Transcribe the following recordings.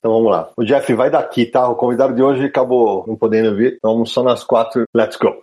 Então vamos lá. O Jeff vai daqui, tá? O convidado de hoje acabou não podendo vir. Então vamos só nas quatro. Let's go.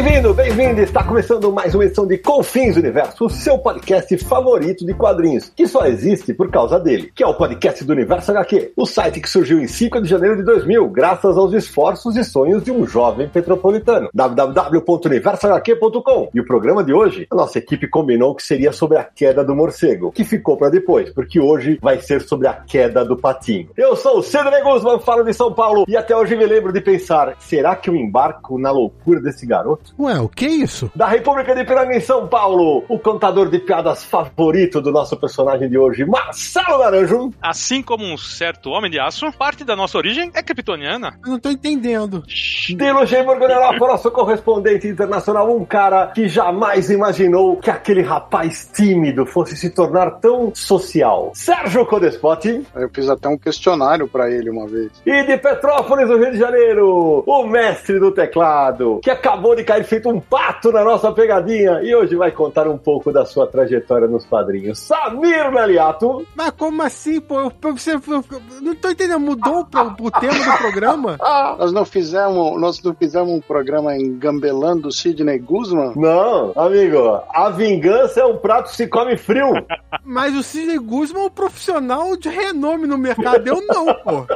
Bem-vindo, bem-vindo! Está começando mais uma edição de Confins Universo, o seu podcast favorito de quadrinhos, que só existe por causa dele, que é o podcast do Universo HQ, o site que surgiu em 5 de janeiro de 2000, graças aos esforços e sonhos de um jovem petropolitano. www.universohq.com. E o programa de hoje, a nossa equipe combinou que seria sobre a queda do morcego, que ficou para depois, porque hoje vai ser sobre a queda do patinho. Eu sou o Cedro Guzman, falo de São Paulo, e até hoje me lembro de pensar, será que eu embarco na loucura desse garoto? Ué, o que é isso? Da República de Piranga em São Paulo, o contador de piadas favorito do nosso personagem de hoje, Marcelo Naranjo. Assim como um certo homem de aço, parte da nossa origem é kryptoniana. Eu não tô entendendo. De Luxemburgo Europa, nosso correspondente internacional, um cara que jamais imaginou que aquele rapaz tímido fosse se tornar tão social. Sérgio Codespot. Eu fiz até um questionário pra ele uma vez. E de Petrópolis, no Rio de Janeiro, o mestre do teclado, que acabou de cair feito um pato na nossa pegadinha e hoje vai contar um pouco da sua trajetória nos quadrinhos. Samir Meliato. Mas como assim, pô? Eu, você, eu, não tô entendendo, mudou o, o tema do programa? nós não fizemos, nós não fizemos um programa engambelando Sidney Guzman? Não, amigo, a vingança é um prato que se come frio. Mas o Sidney Guzman é um profissional de renome no mercado, eu não, pô.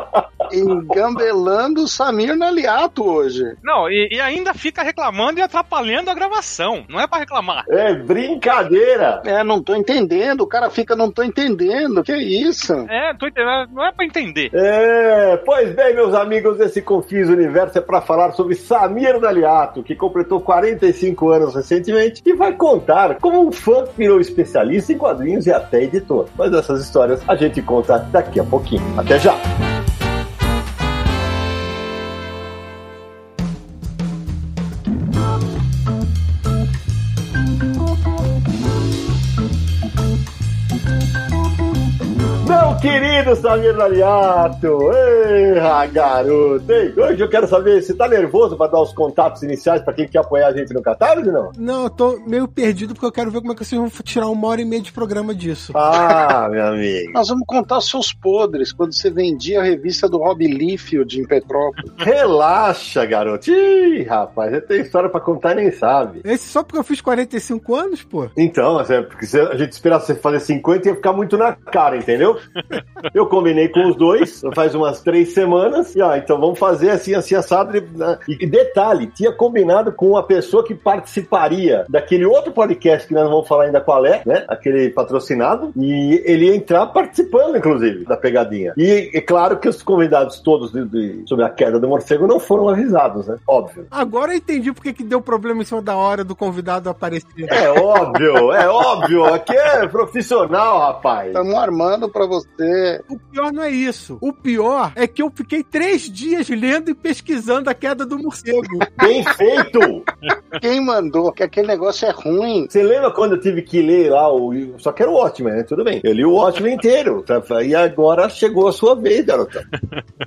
Engambelando Samir Naliato hoje. Não, e, e ainda fica reclamando e atrapalhando a gravação. Não é pra reclamar. É brincadeira. É, não tô entendendo. O cara fica, não tô entendendo. Que isso? É, tô entendendo. Não é pra entender. É, pois bem, meus amigos, esse Confis Universo é pra falar sobre Samir Naliato, que completou 45 anos recentemente e vai contar como um fã virou especialista em quadrinhos e até editor. Mas essas histórias a gente conta daqui a pouquinho. Até já! Querido Samir Naliato! Ei, garoto! Ei, hoje eu quero saber, você tá nervoso pra dar os contatos iniciais pra quem quer apoiar a gente no Catarse, não? Não, eu tô meio perdido porque eu quero ver como é que vocês vão tirar uma hora e meia de programa disso. Ah, meu amigo. Nós vamos contar os seus podres quando você vendia a revista do Rob Liefeld em Petrópolis. Relaxa, garoto. Ih, rapaz, você tem história pra contar e nem sabe. Esse só porque eu fiz 45 anos, pô? Então, é porque se a gente esperasse você fazer 50 ia ficar muito na cara, entendeu? Eu combinei com os dois faz umas três semanas. E ó, então vamos fazer assim, assim, assado. E detalhe, tinha combinado com uma pessoa que participaria daquele outro podcast que nós não vamos falar ainda qual é, né? Aquele patrocinado. E ele ia entrar participando, inclusive, da pegadinha. E é claro que os convidados todos de, de, sobre a queda do morcego não foram avisados, né? Óbvio. Agora eu entendi porque que deu problema em cima da hora do convidado aparecer. É óbvio, é óbvio. Aqui é profissional, rapaz. Estamos armando pra você. O pior não é isso. O pior é que eu fiquei três dias lendo e pesquisando a queda do morcego. Bem feito! Quem mandou que aquele negócio é ruim? Você lembra quando eu tive que ler lá o. Só que era o Watchmen, né? Tudo bem. Eu li o Watchmen inteiro. Tá? E agora chegou a sua vez, garota.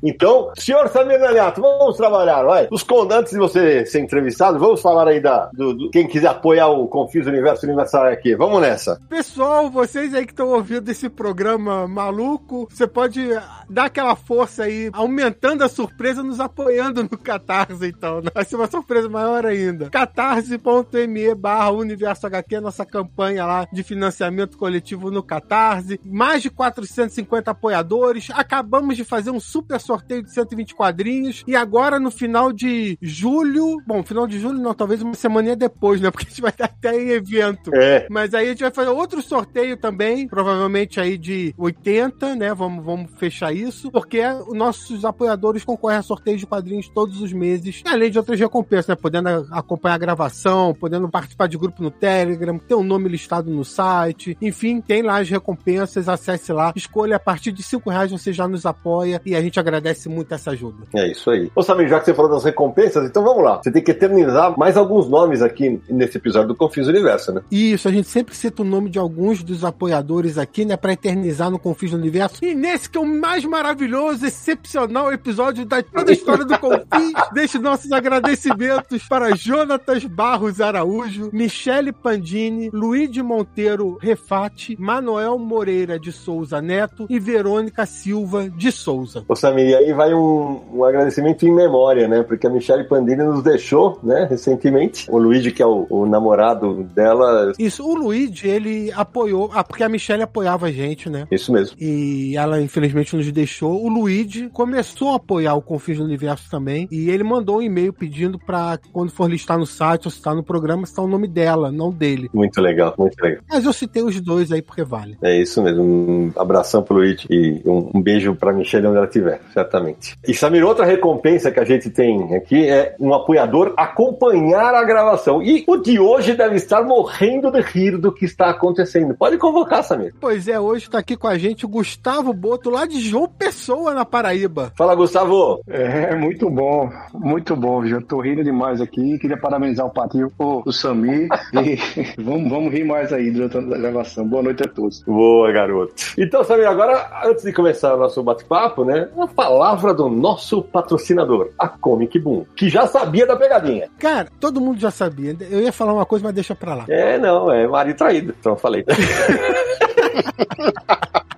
Então, senhor Samir Naliato, vamos trabalhar, vai. Os antes de você ser entrevistado, vamos falar aí da. Do, do, quem quiser apoiar o Confis Universo Universal aqui. Vamos nessa. Pessoal, vocês aí que estão ouvindo esse programa maluco, você pode dar aquela força aí, aumentando a surpresa, nos apoiando no Catarse, então. Vai ser uma surpresa maior ainda. catarse.me barra Universo HQ, nossa campanha lá de financiamento coletivo no Catarse. Mais de 450 apoiadores. Acabamos de fazer um super sorteio de 120 quadrinhos. E agora, no final de julho, bom, final de julho não, talvez uma semana depois, né? Porque a gente vai estar até em evento. É. Mas aí a gente vai fazer outro sorteio também, provavelmente aí de 80 meta, né? Vamos, vamos fechar isso, porque os nossos apoiadores concorrem a sorteios de quadrinhos todos os meses, além de outras recompensas, né? Podendo acompanhar a gravação, podendo participar de grupo no Telegram, ter um nome listado no site, enfim, tem lá as recompensas, acesse lá, escolha a partir de cinco reais você já nos apoia e a gente agradece muito essa ajuda. É isso aí. Ô Samir, já que você falou das recompensas, então vamos lá. Você tem que eternizar mais alguns nomes aqui nesse episódio do Confis Universo, né? Isso, a gente sempre cita o nome de alguns dos apoiadores aqui, né, para eternizar no Confis Universo. E nesse que é o mais maravilhoso, excepcional episódio da toda a história do Confis, deixe nossos agradecimentos para Jonatas Barros Araújo, Michele Pandini, Luiz Monteiro Refati, Manuel Moreira de Souza Neto e Verônica Silva de Souza. Ô Samir, e aí vai um, um agradecimento em memória, né? Porque a Michele Pandini nos deixou, né, recentemente. O Luigi, que é o, o namorado dela. Isso, o Luigi, ele apoiou, ah, porque a Michelle apoiava a gente, né? Isso mesmo. E ela, infelizmente, nos deixou. O Luigi começou a apoiar o Confins do Universo também. E ele mandou um e-mail pedindo pra, quando for listar no site ou citar no programa, citar o nome dela, não dele. Muito legal, muito legal. Mas eu citei os dois aí porque vale. É isso mesmo. Um abração pro Luigi e um, um beijo pra Michelle onde ela estiver, certamente. E Samir, outra recompensa que a gente tem aqui é um apoiador acompanhar a gravação. E o de hoje deve estar morrendo de rir do que está acontecendo. Pode convocar, Samir. Pois é, hoje está aqui com a gente o Gustavo Boto, lá de João Pessoa, na Paraíba. Fala, Gustavo. É, muito bom, muito bom, já tô rindo demais aqui. Queria parabenizar o Patinho, o, o Samir. e vamos, vamos rir mais aí durante a gravação. Boa noite a todos. Boa, garoto. Então, Samir, agora, antes de começar o nosso bate-papo, né? A palavra do nosso patrocinador, a Comic Boom, que já sabia da pegadinha. Cara, todo mundo já sabia. Eu ia falar uma coisa, mas deixa pra lá. É, não, é marido traído. Então, falei.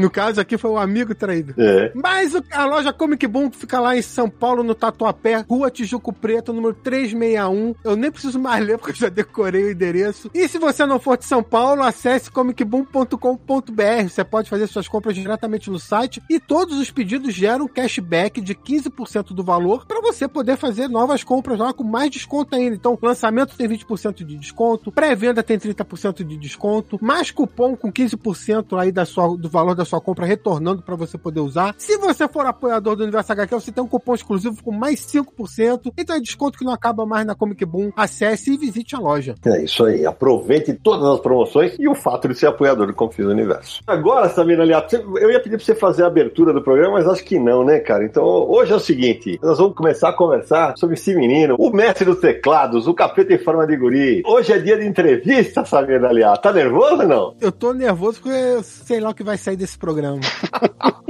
No caso aqui foi o amigo traído. É. Mas a loja Comic Boom fica lá em São Paulo, no Tatuapé, Rua Tijuco Preto, número 361. Eu nem preciso mais ler porque eu já decorei o endereço. E se você não for de São Paulo, acesse comicboom.com.br. Você pode fazer suas compras diretamente no site e todos os pedidos geram cashback de 15% do valor para você poder fazer novas compras lá com mais desconto ainda. Então, lançamento tem 20% de desconto, pré-venda tem 30% de desconto, mais cupom com 15% aí da sua, do valor da sua compra retornando para você poder usar. Se você for apoiador do Universo HQ, você tem um cupom exclusivo com mais 5%. Então é desconto que não acaba mais na Comic Boom. Acesse e visite a loja. É isso aí. Aproveite todas as promoções e o fato de ser apoiador do Confis Universo. Agora, Samir aliado, você- eu ia pedir pra você fazer a abertura do programa, mas acho que não, né, cara? Então, hoje é o seguinte: nós vamos começar a conversar sobre esse menino, o mestre dos teclados, o capeta em forma de guri. Hoje é dia de entrevista, Samir aliado. Tá nervoso ou não? Eu tô nervoso porque eu sei lá o que vai sair desse programa.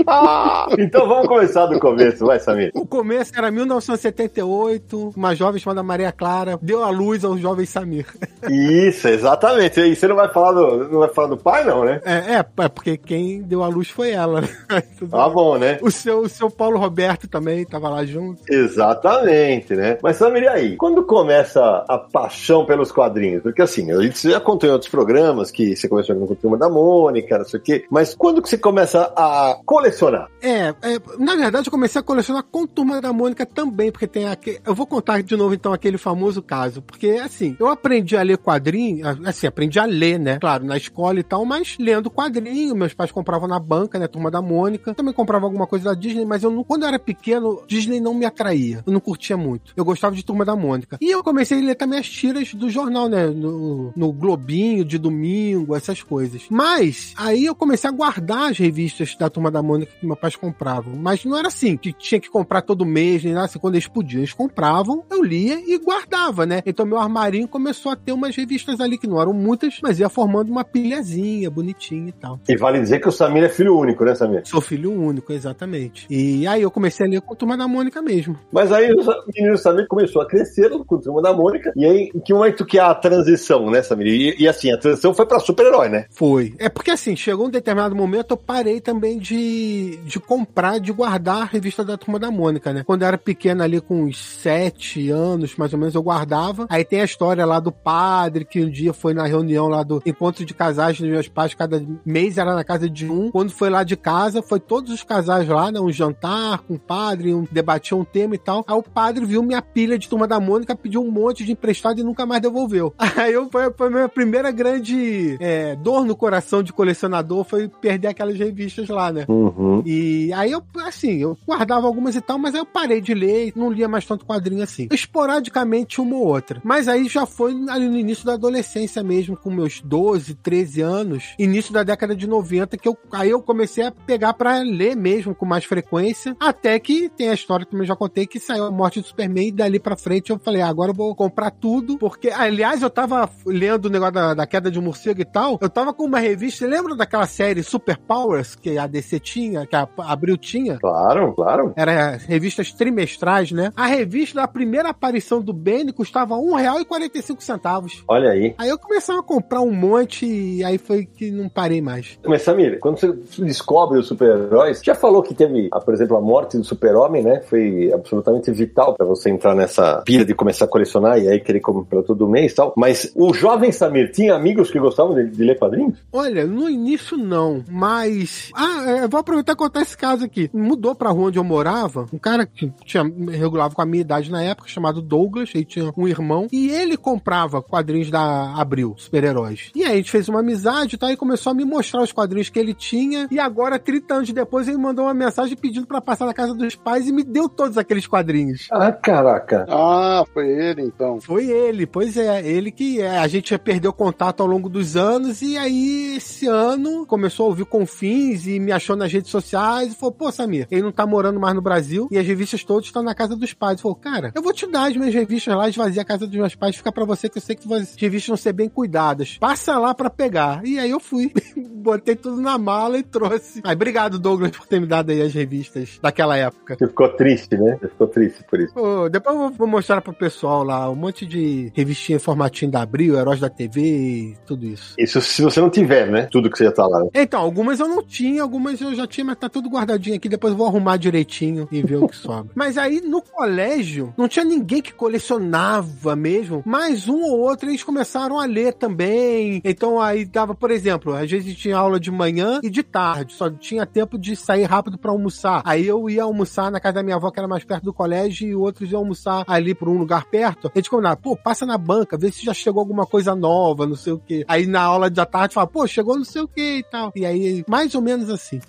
Então vamos começar do começo, vai, Samir. O começo era 1978, uma jovem chamada Maria Clara deu à luz ao jovem Samir. Isso, exatamente. E você não vai falar do, não vai falar do pai, não, né? É, é, é porque quem deu à luz foi ela. Tá bom, né? O seu, o seu Paulo Roberto também tava lá junto. Exatamente, né? Mas Samir, e aí? Quando começa a paixão pelos quadrinhos? Porque assim, a gente já contou em outros programas que você começou com a turma da Mônica, não sei o quê. Mas quando que você começa a colecionar? É, é, na verdade eu comecei a colecionar com Turma da Mônica também, porque tem aquele. Eu vou contar de novo então aquele famoso caso, porque assim, eu aprendi a ler quadrinho, assim, aprendi a ler, né? Claro, na escola e tal, mas lendo quadrinho, meus pais compravam na banca, né? Turma da Mônica, também comprava alguma coisa da Disney, mas eu não, quando eu era pequeno, Disney não me atraía, eu não curtia muito. Eu gostava de Turma da Mônica. E eu comecei a ler também as tiras do jornal, né? No, no Globinho, de domingo, essas coisas. Mas, aí eu comecei a guardar as revistas da Turma da Mônica que meus pais compravam. Mas não era assim, que tinha que comprar todo mês, nem nada assim, quando eles podiam. Eles compravam, eu lia e guardava, né? Então meu armarinho começou a ter umas revistas ali, que não eram muitas, mas ia formando uma pilhazinha bonitinha e tal. E vale dizer que o Samir é filho único, né, Samir? Sou filho único, exatamente. E aí eu comecei a ler com a Turma da Mônica mesmo. Mas aí o menino Samir começou a crescer com a turma da Mônica. E aí, em que momento que há a transição, né, Samir? E, e assim, a transição foi pra super-herói, né? Foi. É porque assim, chegou um determinado momento, eu parei também de, de comprar, de guardar a revista da Turma da Mônica, né? Quando eu era pequena ali, com uns sete anos, mais ou menos, eu guardava. Aí tem a história lá do padre, que um dia foi na reunião lá do encontro de casais dos meus pais, cada mês era na casa de um. Quando foi lá de casa, foi todos os casais lá, né? Um jantar com o padre, um, debatiam um tema e tal. Aí o padre viu minha pilha de Turma da Mônica, pediu um monte de emprestado e nunca mais devolveu. Aí eu, foi, foi a minha primeira grande é, dor no coração de colecionador, foi perder aquelas revistas lá, né? Uhum. E aí eu, assim, eu guardava algumas e tal, mas aí eu parei de ler, não lia mais tanto quadrinho assim. Esporadicamente uma ou outra. Mas aí já foi ali no início da adolescência mesmo, com meus 12, 13 anos, início da década de 90, que eu, aí eu comecei a pegar pra ler mesmo com mais frequência, até que tem a história que eu já contei, que saiu a morte do Superman e dali pra frente eu falei, ah, agora eu vou comprar tudo, porque, aliás, eu tava lendo o negócio da, da queda de um morcego e tal, eu tava com uma revista, lembra daquela série Super Powers que a DC tinha, que a Abril tinha? Claro, claro. Era revistas trimestrais, né? A revista da primeira aparição do Benny custava R$1,45. Olha aí. Aí eu comecei a comprar um monte e aí foi que não parei mais. Mas, Samir, quando você descobre os super-heróis, já falou que teve, ah, por exemplo, a morte do super-homem, né? Foi absolutamente vital pra você entrar nessa pilha de começar a colecionar e aí querer comprar todo mês e tal. Mas o jovem Samir tinha amigos que gostavam de, de ler quadrinhos? Olha, no início não, mas. Ah, é, vou aproveitar e contar esse caso aqui. Mudou pra rua onde eu morava, um cara que tinha, regulava com a minha idade na época, chamado Douglas, ele tinha um irmão, e ele comprava quadrinhos da Abril, super-heróis. E aí a gente fez uma amizade e tal, e começou a me mostrar os quadrinhos que ele tinha, e agora, 30 anos depois, ele mandou uma mensagem pedindo pra passar na casa dos pais e me deu todos aqueles quadrinhos. Ah, caraca. Ah, foi ele então. Foi ele, pois é, ele que é, a gente perdeu contato ao longo dos anos e aí esse ano começou a ouvir confins e me achou nas redes sociais e falou: "Pô, Samir, ele não tá morando mais no Brasil e as revistas todas estão na casa dos pais". Falou: "Cara, eu vou te dar as minhas revistas lá, esvaziar a casa dos meus pais, fica para você que eu sei que as revistas vão ser bem cuidadas. Passa lá para pegar". E aí eu fui, botei tudo na mala e trouxe. Aí obrigado Douglas por ter me dado aí as revistas daquela época. Você ficou triste, né? Você ficou triste por isso. Pô, depois eu vou mostrar pro pessoal lá um monte de revistinha formatinho da Abril, Heróis da TV e tudo isso. Isso se você não tiver, né? Tudo que você já tá lá. Então, algumas eu não tinha, algumas eu já tinha, mas tá tudo guardadinho aqui. Depois eu vou arrumar direitinho e ver o que sobra. Mas aí no colégio, não tinha ninguém que colecionava mesmo, mas um ou outro eles começaram a ler também. Então aí dava, por exemplo, às vezes tinha aula de manhã e de tarde, só tinha tempo de sair rápido para almoçar. Aí eu ia almoçar na casa da minha avó, que era mais perto do colégio, e outros iam almoçar ali por um lugar perto. A gente combinava, pô, passa na banca, vê se já chegou alguma coisa nova, não sei o quê. Aí na aula da tarde fala, pô, chegou não sei o quê e tal. E aí, mais ou menos assim.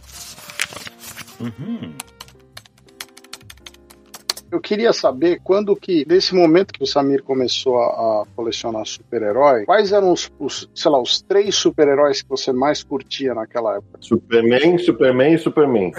Eu queria saber quando que, desse momento que o Samir começou a, a colecionar super-herói, quais eram os, os, sei lá, os três super-heróis que você mais curtia naquela época? Superman, Superman e Superman.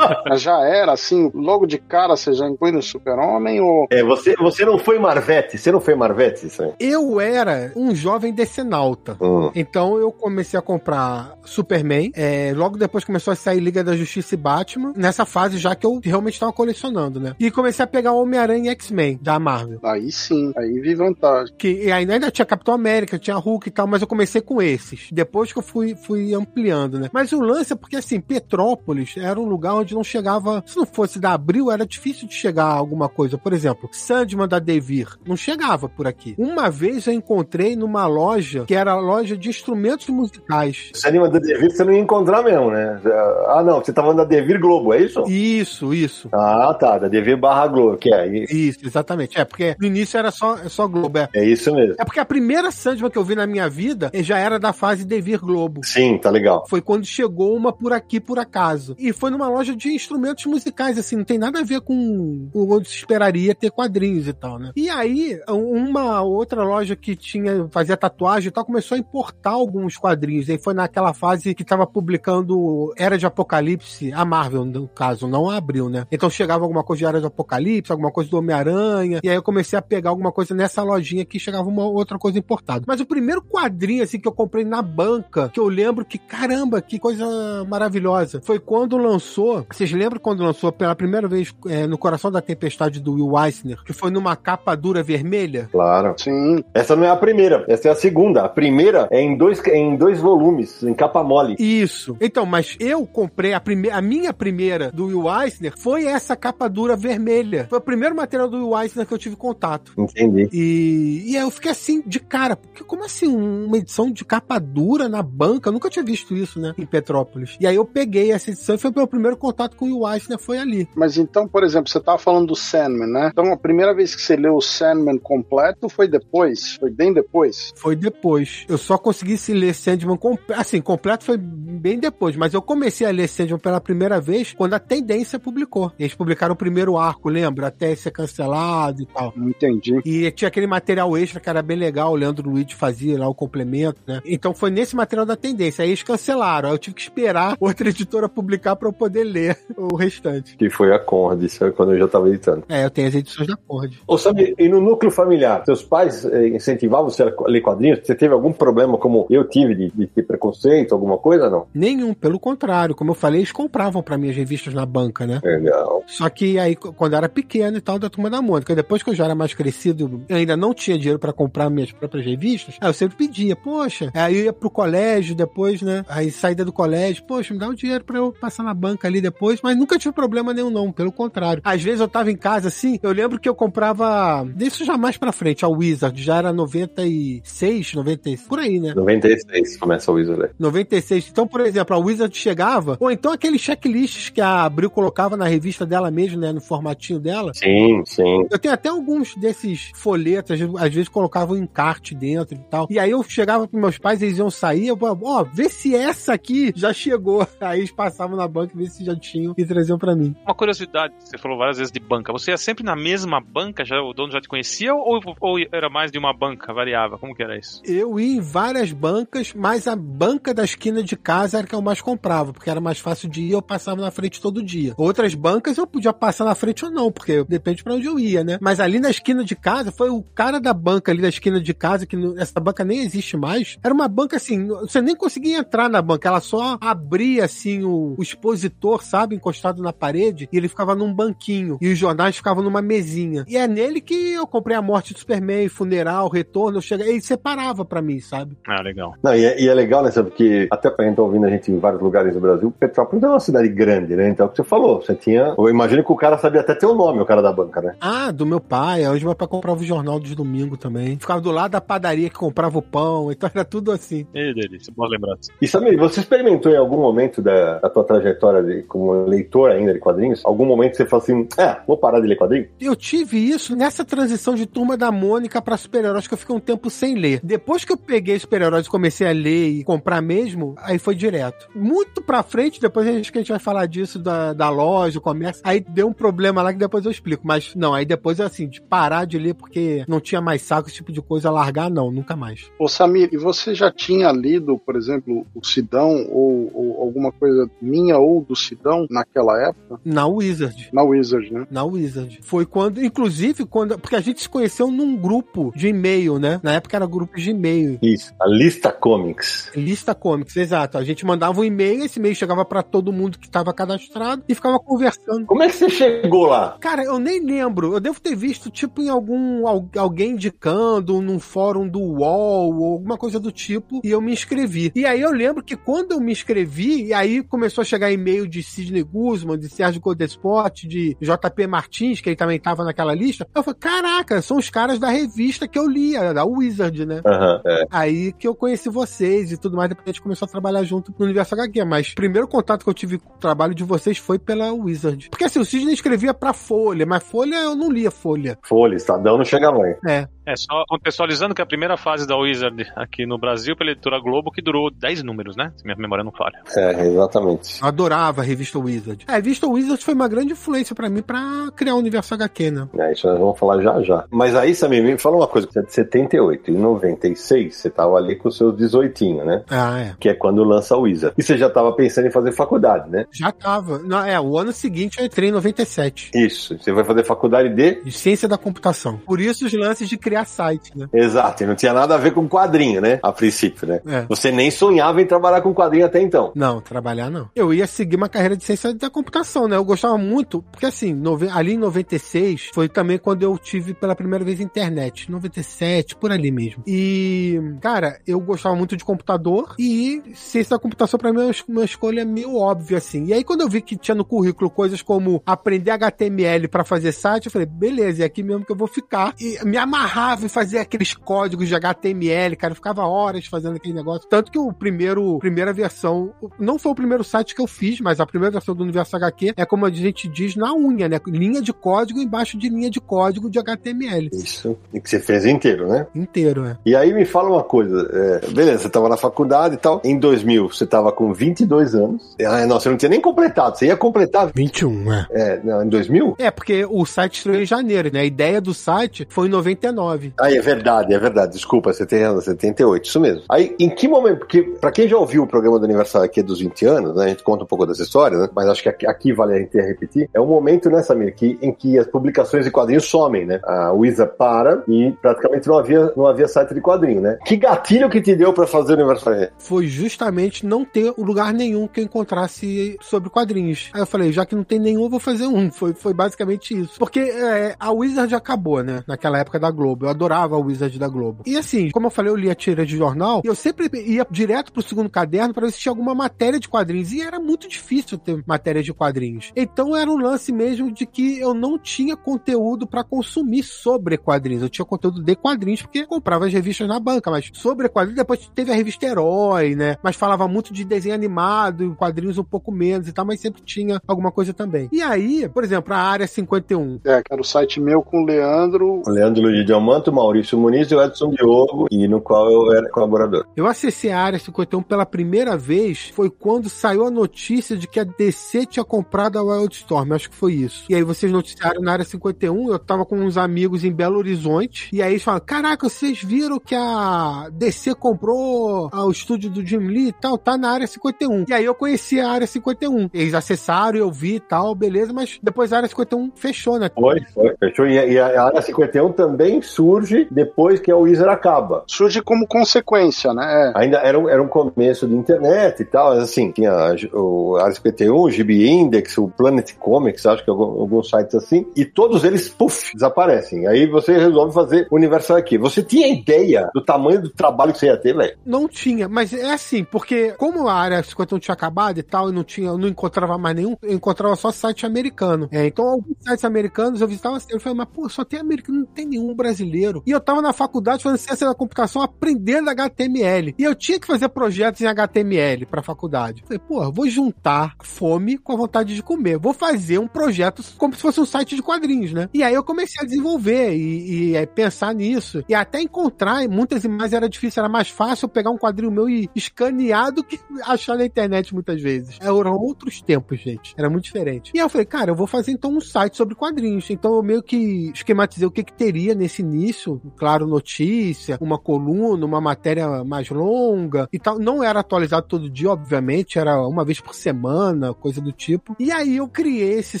Mas já era assim, logo de cara você já impõe no super-homem ou... É, você, você não foi Marvete? Você não foi Marvete, isso aí? Eu era um jovem decenalta. Hum. Então eu comecei a comprar Superman. é, logo depois começou a sair Liga da Justiça e Batman. Nessa fase já que eu realmente estava colecionando, né? E comecei a pegar Homem-Aranha e X-Men da Marvel. Aí sim, aí vi vantagem. Que e ainda, ainda tinha Capitão América, tinha Hulk e tal, mas eu comecei com esses. Depois que eu fui, fui ampliando, né? Mas o lance é porque, assim, Petrópolis era um lugar onde não chegava. Se não fosse da Abril, era difícil de chegar a alguma coisa. Por exemplo, Sandman da Devir não chegava por aqui. Uma vez eu encontrei numa loja que era a loja de instrumentos musicais. Anima da Devir, você não ia encontrar mesmo, né? Ah, não, você tá falando da Devir Globo, é isso? Isso, isso. Ah, tá, da Devir barra Globo, que é. isso. Isso, exatamente. É, porque no início era só, é só Globo. É. É isso mesmo. é porque a primeira Sandman que eu vi na minha vida eh, já era da fase Devir Globo. Sim, tá legal. Foi quando chegou uma por aqui, por acaso. E foi numa loja de instrumentos musicais, assim, não tem nada a ver com, com onde se esperaria ter quadrinhos e tal, né? E aí, uma outra loja que tinha, fazia tatuagem e tal, começou a importar alguns quadrinhos. E foi naquela fase que tava publicando Era de Apocalipse, a Marvel, no caso, não a Abril, né? Então chegava alguma coisa de Era de Apocalipse, alguma coisa do Homem-Aranha, e aí eu comecei a pegar alguma coisa nessa lojinha que chegava uma outra coisa importada. Mas o primeiro quadrinho, assim, que eu comprei na banca, que eu lembro que, caramba, que coisa maravilhosa, foi quando lançou, vocês lembram quando lançou pela primeira vez é, no Coração da Tempestade do Will Eisner, que foi numa capa dura vermelha? Claro. Sim, Essa não é a primeira, essa é a segunda. A primeira é em dois, em dois volumes, em capa mole. Isso. Então, mas eu comprei a, prime a minha primeira do Will Eisner foi essa capa dura vermelha vermelha. Foi o primeiro material do Will Eisner que eu tive contato. Entendi. E, e aí eu fiquei assim, de cara, porque como assim, uma edição de capa dura na banca? Eu nunca tinha visto isso, né, em Petrópolis. E aí eu peguei essa edição e foi o meu primeiro contato com o Will Eisner, foi ali. Mas então, por exemplo, você tava falando do Sandman, né? Então a primeira vez que você leu o Sandman completo foi depois? Foi bem depois? Foi depois. Eu só consegui se ler Sandman completo. Assim, completo foi bem depois, mas eu comecei a ler Sandman pela primeira vez quando a Tendência publicou. Eles publicaram o primeiro arco, lembra? Até ser cancelado e tal. Entendi. E tinha aquele material extra que era bem legal, o Leandro Luiz fazia lá o complemento, né? Então foi nesse material da Tendência. Aí eles cancelaram. Aí eu tive que esperar outra editora publicar para eu poder ler o restante. Que foi a Conrad, isso é quando eu já tava editando. É, eu tenho as edições da Conrad. Ô, sabe, e no núcleo familiar, seus pais eh, incentivavam você a ler quadrinhos? Você teve algum problema como eu tive de, de ter preconceito, alguma coisa, não? Nenhum, pelo contrário. Como eu falei, eles compravam para mim as revistas na banca, né? Legal. Só que aí, quando eu era pequeno e tal, da turma da Mônica, depois que eu já era mais crescido, ainda não tinha dinheiro para comprar minhas próprias revistas, aí eu sempre pedia, poxa, aí eu ia pro colégio depois, né? Aí saída do colégio, poxa, me dá o dinheiro para eu passar na banca ali depois, mas nunca tive problema nenhum, não, pelo contrário. Às vezes eu tava em casa assim, eu lembro que eu comprava, isso já mais pra frente, a Wizard, já era 96, 96, por aí, né? 96 começa o Wizard. 96. Então, por exemplo, a Wizard chegava, ou então aqueles checklists que a Abril colocava na revista dela mesmo, né, no formatinho dela. Sim, sim. Eu tenho até alguns desses folhetos, às vezes colocavam um encarte dentro e tal. E aí eu chegava pros meus pais, eles iam sair, eu falava, ó, vê se essa aqui já chegou. Aí eles passavam na banca, vê se já tinham e traziam pra mim. Uma curiosidade, você falou várias vezes de banca. Você ia sempre na mesma banca? Já, o dono já te conhecia ou, ou era mais de uma banca, variava? Como que era isso? Eu ia em várias bancas, mas a banca da esquina de casa era que eu mais comprava, porque era mais fácil de ir, eu passava na frente todo dia. Outras bancas eu podia passar na frente ou não, porque depende pra onde eu ia, né? Mas ali na esquina de casa, foi o cara da banca ali da esquina de casa, que não- essa banca nem existe mais. Era uma banca assim, você nem conseguia entrar na banca, ela só abria assim o, o expositor, sabe, encostado na parede, e ele ficava num banquinho, e os jornais ficavam numa mesinha. E é nele que eu comprei a morte do Superman, funeral, retorno, eu cheguei, ele separava pra mim, sabe? Ah, legal. Não, e, é, e é legal, né, sabe, porque até pra gente tá ouvindo a gente em vários lugares do Brasil, Petrópolis é uma cidade grande, né? Então é o que você falou, você tinha. Eu imagino que o cara sabia até teu nome, o cara da banca, né? Ah, do meu pai, onde meu pai comprava o jornal de domingo também. Ficava do lado da padaria que comprava o pão, então era tudo assim. Ih, delícia, boa lembrança. E Samir, você experimentou em algum momento da, da tua trajetória de, como leitor ainda de quadrinhos? Algum momento você falou assim, é, vou parar de ler quadrinhos? Eu tive isso nessa transição de turma da Mônica pra super-heróis que eu fiquei um tempo sem ler. Depois que eu peguei super-heróis e comecei a ler e comprar mesmo, aí foi direto. Muito pra frente, depois a gente, que a gente vai falar disso da, da loja, do comércio, aí deu um problema lá que depois eu explico. Mas não, aí depois assim, de parar de ler porque não tinha mais saco, esse tipo de coisa, largar, não, nunca mais. Ô Samir, e você já tinha lido, por exemplo, o Sidão ou, ou alguma coisa minha ou do Sidão naquela época? Na Wizard. Na Wizard, né? Na Wizard. Foi quando, inclusive, quando. Porque a gente se conheceu num grupo de e-mail, né? Na época era grupo de e-mail. Isso, a lista comics. Lista Comics, exato. A gente mandava um e-mail, esse e-mail chegava pra todo mundo que estava cadastrado e ficava conversando. Como é que você chegou lá? Cara, eu nem lembro. Eu devo ter visto, tipo, em algum. al- alguém indicando num fórum do UOL ou alguma coisa do tipo, e eu me inscrevi. E aí eu lembro que quando eu me inscrevi, e aí começou a chegar e-mail de Sidney Guzman, de Sérgio Godespot, de JP Martins, que ele também tava naquela lista. Eu falei, caraca, são os caras da revista que eu lia, da Wizard, né? Aham, é. Aí que eu conheci vocês e tudo mais, depois a gente começou a trabalhar junto no Universo HQ. Mas o primeiro contato que eu tive com o trabalho de vocês foi pela Wizard. Porque assim, o Sidney escrevia pra Folha, mas Folha eu não lia Folha. Folha, Estadão não chegava aí. É. É, só contextualizando que a primeira fase da Wizard aqui no Brasil, pela editora Globo, que durou 10 números, né? Se minha memória não falha. É, exatamente. Eu adorava a revista Wizard. É, a revista Wizard foi uma grande influência pra mim pra criar o Universo HQ, né? É, isso nós vamos falar já já. Mas aí, Samir, me fala uma coisa. Você é de 78 e 96, você tava ali com os seus 18, né? Ah, é. Que é quando lança o Wizard. E você já tava pensando em fazer faculdade, né? Já tava. Não, é, o ano seguinte eu entrei em 97. Isso. Você vai fazer faculdade de... De ciência da computação. Por isso os lances de criar site, né? Exato, e não tinha nada a ver com quadrinho, né? A princípio, né? É. Você nem sonhava em trabalhar com quadrinho até então. Não, trabalhar não. Eu ia seguir uma carreira de ciência da computação, né? Eu gostava muito, porque assim, nove- ali em 96 foi também quando eu tive pela primeira vez internet. 97, por ali mesmo. E, cara, eu gostava muito de computador e ciência da computação pra mim é uma escolha meio óbvia, assim. E aí quando eu vi que tinha no currículo coisas como aprender HTML pra fazer site, eu falei, beleza, é aqui mesmo que eu vou ficar. E me amarrava e fazia aqueles códigos de HTML, cara, eu ficava horas fazendo aquele negócio. Tanto que o primeiro, primeira versão, não foi o primeiro site que eu fiz, mas a primeira versão do Universo HQ é como a gente diz na unha, né? Linha de código embaixo de linha de código de HTML. Isso. E que você fez inteiro, né? Inteiro, é. E aí me fala uma coisa. é, beleza, você tava na faculdade e tal. Em 2000, você tava com 22 anos. Ah, não, você não tinha nem completado. Você ia completar. 21, é. É, não, em 2000? É, porque o site estreou em janeiro, né? A ideia do site foi em 99. Ah, é verdade, é verdade. Desculpa, você tem razão, 78, isso mesmo. Aí, em que momento? Porque, pra quem já ouviu o programa do aniversário aqui dos 20 anos, né? A gente conta um pouco dessa história, né? Mas acho que aqui, aqui vale a gente repetir. É um momento, né, Samir, que, em que as publicações de quadrinhos somem, né? A Wizard para e praticamente não havia, não havia site de quadrinho, né? Que gatilho que te deu pra fazer o aniversário? Foi justamente não ter lugar nenhum que eu encontrasse sobre quadrinhos. Aí eu falei, já que não tem nenhum, eu vou fazer um. Foi, foi basicamente isso. Porque é, a Wizard acabou, né? Naquela época da Globo. Eu adorava a Wizard da Globo. E assim, como eu falei, eu lia tira de jornal e eu sempre ia direto pro segundo caderno para ver se tinha alguma matéria de quadrinhos. E era muito difícil ter matéria de quadrinhos. Então era um lance mesmo de que eu não tinha conteúdo para consumir sobre quadrinhos. Eu tinha conteúdo de quadrinhos porque comprava as revistas na banca, mas sobre quadrinhos depois teve a revista Herói, né? Mas falava muito de desenho animado e quadrinhos um pouco menos e tal, mas sempre tinha alguma coisa também. E aí, por exemplo, a área 51. É, que era o site meu com o Leandro. O Leandro Luiz de Almanto, Maurício Muniz e o Edson Diogo, e no qual eu era colaborador. Eu acessei a área 51 pela primeira vez, foi quando saiu a notícia de que a DC tinha comprado a Wildstorm, acho que foi isso. E aí vocês noticiaram na área 51, eu tava com uns amigos em Belo Horizonte, e aí eles falaram, caraca, vocês viram que a DC comprou ah, o estúdio do Jim Lee e tal, tá na área 51. E aí eu conheci a área 51. Eles acessaram, eu vi e tal, beleza, mas depois a área 51 fechou, né? Foi, foi, fechou. E, e a área 51 também surge depois que a Wizard acaba. Surge como consequência, né? É. Ainda era um, era um começo de internet e tal, mas assim, tinha o Área 51, o GB Index, o Planet Comics, acho que alguns sites assim, e todos eles, puf, desaparecem. Aí você resolve fazer o Universal aqui. Você tinha ideia do tamanho do trabalho que você ia ter, velho? Não tinha, mas é assim, porque como a área 51 tinha acabado e tal, e não tinha, eu não encontrava mais nenhum, eu encontrava só site americano. É, então alguns sites americanos eu visitava assim, eu falei, mas pô, só tem americano, não tem nenhum brasileiro. E eu tava na faculdade fazendo ciência da computação, aprendendo HTML. E eu tinha que fazer projetos em HTML pra faculdade. Falei, pô, vou juntar fome com a vontade de comer. Vou fazer um projeto como se fosse um site de quadrinhos, né? E aí eu comecei a desenvolver e, e é, pensar nisso. E até encontrar muitas imagens era difícil, era mais fácil eu pegar um quadrinho meu e escanear do que achar na internet muitas vezes. Eram outros tempos, gente. Era muito diferente. E aí eu falei, cara, eu vou fazer então um site sobre quadrinhos. Então eu meio que esquematizei o que, que teria nesse início. Claro, notícia, uma coluna, uma matéria mais longa e tal. Não era atualizado todo dia, obviamente, era uma vez por semana, coisa do tipo. E aí eu criei esse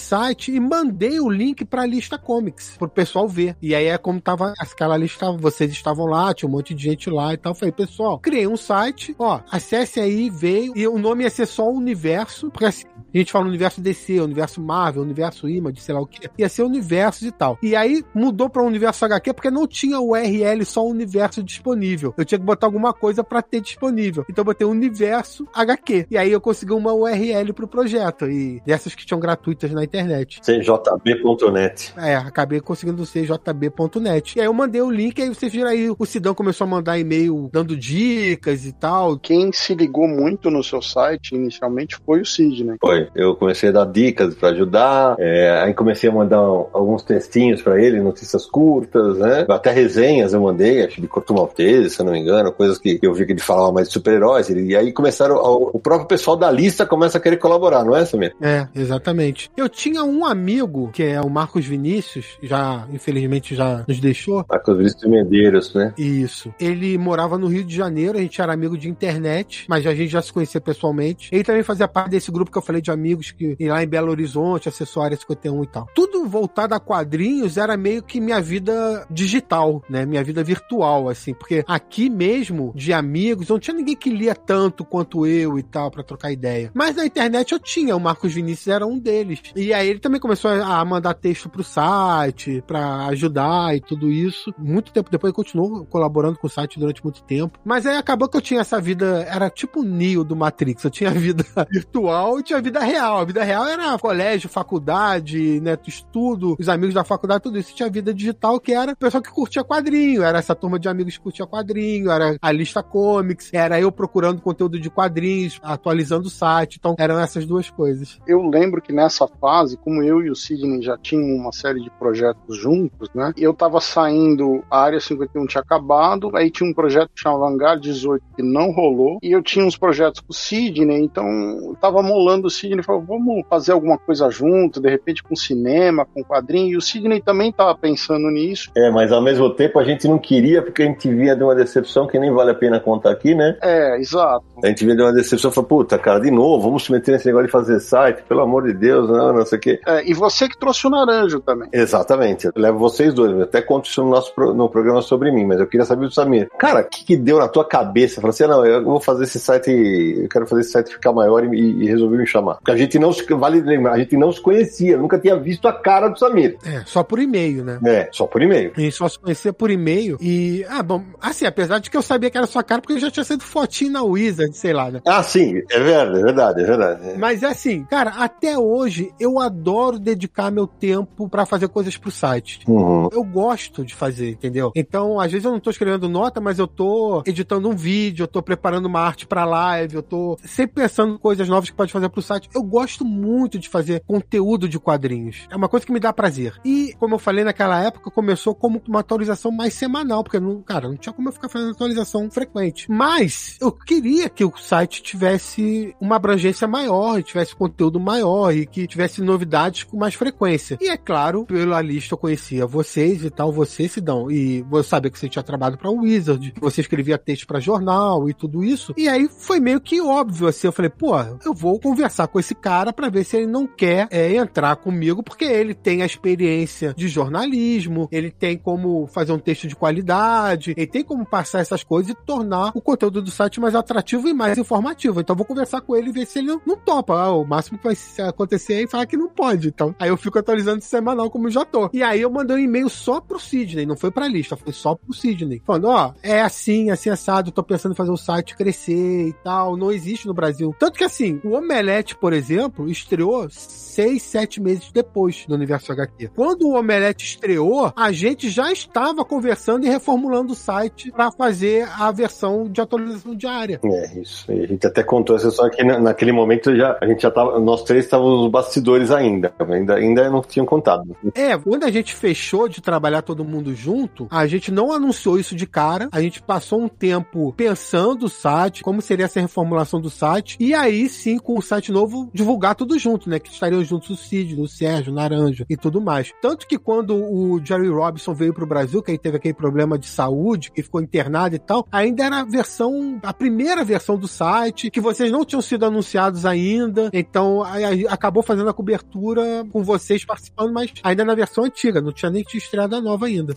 site e mandei o link pra lista comics, pro pessoal ver. E aí é como tava aquela lista, vocês estavam lá, tinha um monte de gente lá e tal. Eu falei, pessoal, criei um site, ó, acesse aí, veio, e o nome ia ser só Universo, porque assim, a gente fala universo DC, universo Marvel, universo Image, sei lá o que. Ia ser universo e tal. E aí mudou para o universo HQ porque não tinha URL só o universo disponível. Eu tinha que botar alguma coisa para ter disponível. Então eu botei universo HQ. E aí eu consegui uma URL pro projeto. E dessas que tinham gratuitas na internet. CJB.net. É, acabei conseguindo ser jb.net. E aí eu mandei o link, aí vocês viram aí, o Sidão começou a mandar e-mail dando dicas e tal. Quem se ligou muito no seu site inicialmente foi o Cid, né? Foi. Eu comecei a dar dicas para ajudar, é, aí comecei a mandar alguns textinhos para ele, notícias curtas, né? Até resenhas eu mandei, acho de Corto Maltese, se eu não me engano, coisas que eu vi que ele falava mais de super-heróis. E aí começaram, o próprio pessoal da lista começa a querer colaborar, não é, Samir? É, exatamente. Eu tinha um amigo, que é o Marcos Vinícius, já, infelizmente, já nos deixou. Marcos Vinícius Medeiros, né? Isso. Ele morava no Rio de Janeiro, a gente era amigo de internet, mas a gente já se conhecia pessoalmente. Ele também fazia parte desse grupo que eu falei de amigos que lá em Belo Horizonte, acessória 51 e tal. Tudo voltado a quadrinhos era meio que minha vida digital, né? Minha vida virtual, assim, porque aqui mesmo, de amigos, não tinha ninguém que lia tanto quanto eu e tal, para trocar ideia. Mas na internet eu tinha, o Marcos Vinícius era um deles. E aí ele também começou a mandar texto pro site, para ajudar e tudo isso. Muito tempo depois ele continuou colaborando com o site durante muito tempo. Mas aí acabou que eu tinha essa vida, era tipo o Neo do Matrix. Eu tinha vida virtual e tinha vida real. A vida real era colégio, faculdade, né? Estudo, os amigos da faculdade, tudo isso. Tinha vida digital que era o pessoal que curtia quadrinho. Era essa turma de amigos que curtia quadrinho, era a lista comics, era eu procurando conteúdo de quadrinhos, atualizando o site. Então, eram essas duas coisas. Eu lembro que nessa fase, como eu e o Sidney já tinham uma série de projetos juntos, né? Eu tava saindo, a área 51 tinha acabado, aí tinha um projeto que chamava Hangar 18 que não rolou, e eu tinha uns projetos com o Sidney, então eu tava molando o Sidney, falou, vamos fazer alguma coisa junto, de repente com cinema, com quadrinho, e o Sidney também tava pensando nisso. É, mas ao mesmo tempo a gente não queria, porque a gente via de uma decepção que nem vale a pena contar aqui, né? É, exato. A gente via de uma decepção e falou, puta, cara, de novo, vamos se meter nesse negócio de fazer site, pelo amor de Deus, não, não sei o quê. É, e você que trouxe o Naranjo também. Exatamente, eu levo vocês dois, eu até conto isso no nosso pro- no programa sobre mim, mas eu queria saber do Samir. Cara, o que, que deu na tua cabeça? Falou assim, não, eu vou fazer esse site, eu quero fazer esse site ficar maior e, e resolvi me chamar. Porque a gente não se, vale lembrar, a gente não se conhecia, nunca tinha visto a cara do Samir. É, só por e-mail, né? É, só por e-mail. Gente só se conhecia por e-mail. E, ah, bom, assim, apesar de que eu sabia que era sua cara, porque eu já tinha sido fotinho na Wizard, sei lá, né? Ah, sim, é verdade, é verdade, é verdade. Mas é assim, cara, até hoje eu adoro dedicar meu tempo pra fazer coisas pro site. Uhum. Eu gosto de fazer, entendeu? Então, às vezes eu não tô escrevendo nota, mas eu tô editando um vídeo, eu tô preparando uma arte pra live, eu tô sempre pensando em coisas novas que pode fazer pro site. Eu gosto muito de fazer conteúdo de quadrinhos. É uma coisa que me dá prazer. E, como eu falei naquela época, começou como uma atualização mais semanal, porque, não, cara, não tinha como eu ficar fazendo atualização frequente. Mas eu queria que o site tivesse uma abrangência maior, e tivesse conteúdo maior e que tivesse novidades com mais frequência. E é claro, pela lista eu conhecia vocês e tal, você, Sidão, e eu sabia que você tinha trabalhado pra Wizard, você escrevia texto pra jornal e tudo isso. E aí foi meio que óbvio, assim, eu falei, pô, eu vou conversar com esse cara pra ver se ele não quer é, entrar comigo, porque ele tem a experiência de jornalismo, ele tem como fazer um texto de qualidade, ele tem como passar essas coisas e tornar o conteúdo do site mais atrativo e mais informativo. Então vou conversar com ele e ver se ele não, não topa. Ah, o máximo que vai acontecer é falar que não pode. Então, aí eu fico atualizando semanal como já tô. E aí eu mandei um e-mail só pro Sidney, não foi pra lista, foi só pro Sidney. Falando, ó, é assim, assim assado, tô pensando em fazer o site crescer e tal, não existe no Brasil. Tanto que assim, o Omelete, por exemplo, estreou seis, sete meses depois do Universo HQ. Quando o Omelete estreou, a gente já estava conversando e reformulando o site para fazer a versão de atualização diária. É, isso. A gente até contou essa história que na- naquele momento já, a gente já tava, nós três estávamos nos bastidores ainda. Ainda, ainda não tinham contado. É, quando a gente fechou de trabalhar todo mundo junto, a gente não anunciou isso de cara. A gente passou um tempo pensando o site, como seria essa reformulação do site, e aí sim, com o site novo, divulgar tudo junto, né? Que estariam juntos o Cid, o Sérgio, o Naranja e tudo mais. Tanto que quando o Jerry Robinson veio pro Brasil, que aí teve aquele problema de saúde, que ficou internado e tal, ainda era a versão, a primeira versão do site, que vocês não tinham sido anunciados ainda, então acabou fazendo a cobertura com vocês participando, mas ainda na versão antiga, não tinha nem estreado a nova ainda.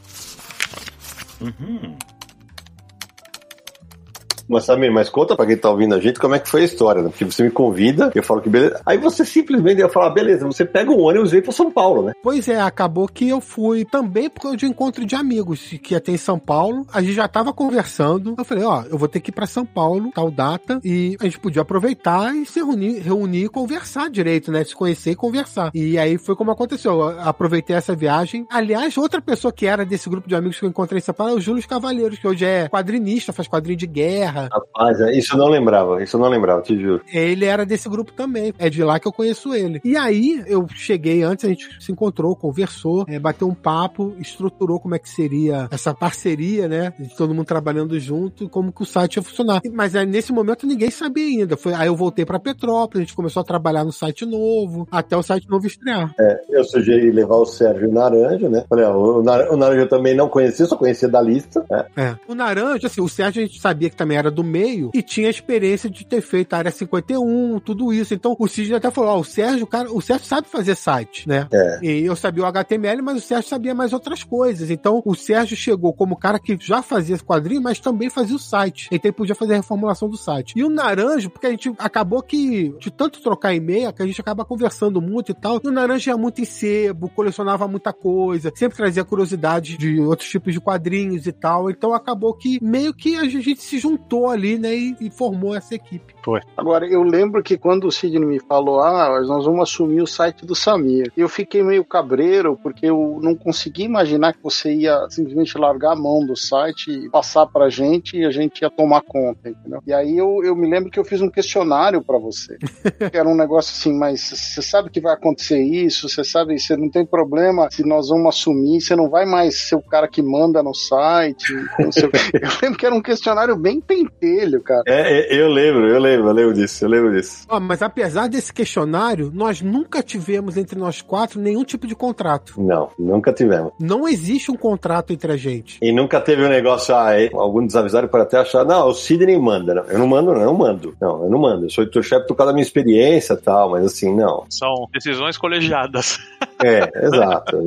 Mas, Samir, mas conta pra quem tá ouvindo a gente como é que foi a história, né? Porque você me convida, eu falo que beleza. Aí você simplesmente ia falar, beleza, você pega um ônibus e vem pra São Paulo, né? Pois é, acabou que eu fui também por causa de um encontro de amigos que ia ter em São Paulo. A gente já tava conversando. Eu falei, ó, eu vou ter que ir pra São Paulo, tal data, e a gente podia aproveitar e se reunir, reunir e conversar direito, né? Se conhecer e conversar. E aí foi como aconteceu. Eu aproveitei essa viagem. Aliás, outra pessoa que era desse grupo de amigos que eu encontrei em São Paulo é o Júlio Cavaleiros, que hoje é quadrinista, faz quadrinho de guerra. Rapaz, é, isso eu não lembrava, isso eu não lembrava, te juro. Ele era desse grupo também. É de lá que eu conheço ele. E aí, eu cheguei antes, a gente se encontrou, conversou, é, bateu um papo, estruturou como é que seria essa parceria, né? De todo mundo trabalhando junto como que o site ia funcionar. Mas aí, nesse momento ninguém sabia ainda. Foi, aí eu voltei pra Petrópolis, a gente começou a trabalhar no site novo, até o site novo estrear. Eu sugeri levar o Sérgio o Naranja, né? Falei, ó, o, Nar- o Naranja eu também não conhecia, só conhecia da lista. né? É. O Naranja, assim, o Sérgio a gente sabia que também era do meio e tinha a experiência de ter feito a área 51, tudo isso. Então o Sidney até falou: Ó, o Sérgio, cara, o Sérgio sabe fazer site, né? É. E eu sabia o HTML, mas o Sérgio sabia mais outras coisas. Então o Sérgio chegou como cara que já fazia esse quadrinho, mas também fazia o site. Então ele podia fazer a reformulação do site. E o Naranja, porque a gente acabou que, de tanto trocar e-mail, que a gente acaba conversando muito e tal. E o Naranja ia muito em sebo, colecionava muita coisa, sempre trazia curiosidade de outros tipos de quadrinhos e tal. Então acabou que meio que a gente se juntou juntou ali, né, e, e formou essa equipe. Agora, eu lembro que quando o Sidney me falou, ah, nós vamos assumir o site do Samir, eu fiquei meio cabreiro, porque eu não consegui imaginar que você ia simplesmente largar a mão do site e passar pra gente e a gente ia tomar conta, entendeu? E aí eu, eu me lembro que eu fiz um questionário pra você. que era um negócio assim, mas você sabe que vai acontecer isso, você sabe, você não tem problema se nós vamos assumir, você não vai mais ser o cara que manda no site. não sei o quê. eu lembro que era um questionário bem pentelho, cara. É, é, eu lembro, eu lembro, eu lembro disso, eu lembro disso. Ó, mas apesar desse questionário, nós nunca tivemos entre nós quatro nenhum tipo de contrato. Não, nunca tivemos. Não existe um contrato entre a gente. E nunca teve um negócio, ah, é, algum desavisado pode até achar, não, o Sidney manda. Não, eu não mando, não, eu não mando. Não, eu não mando. Eu sou editor-chefe por causa da minha experiência e tal, mas assim, não. São decisões colegiadas. É, exato.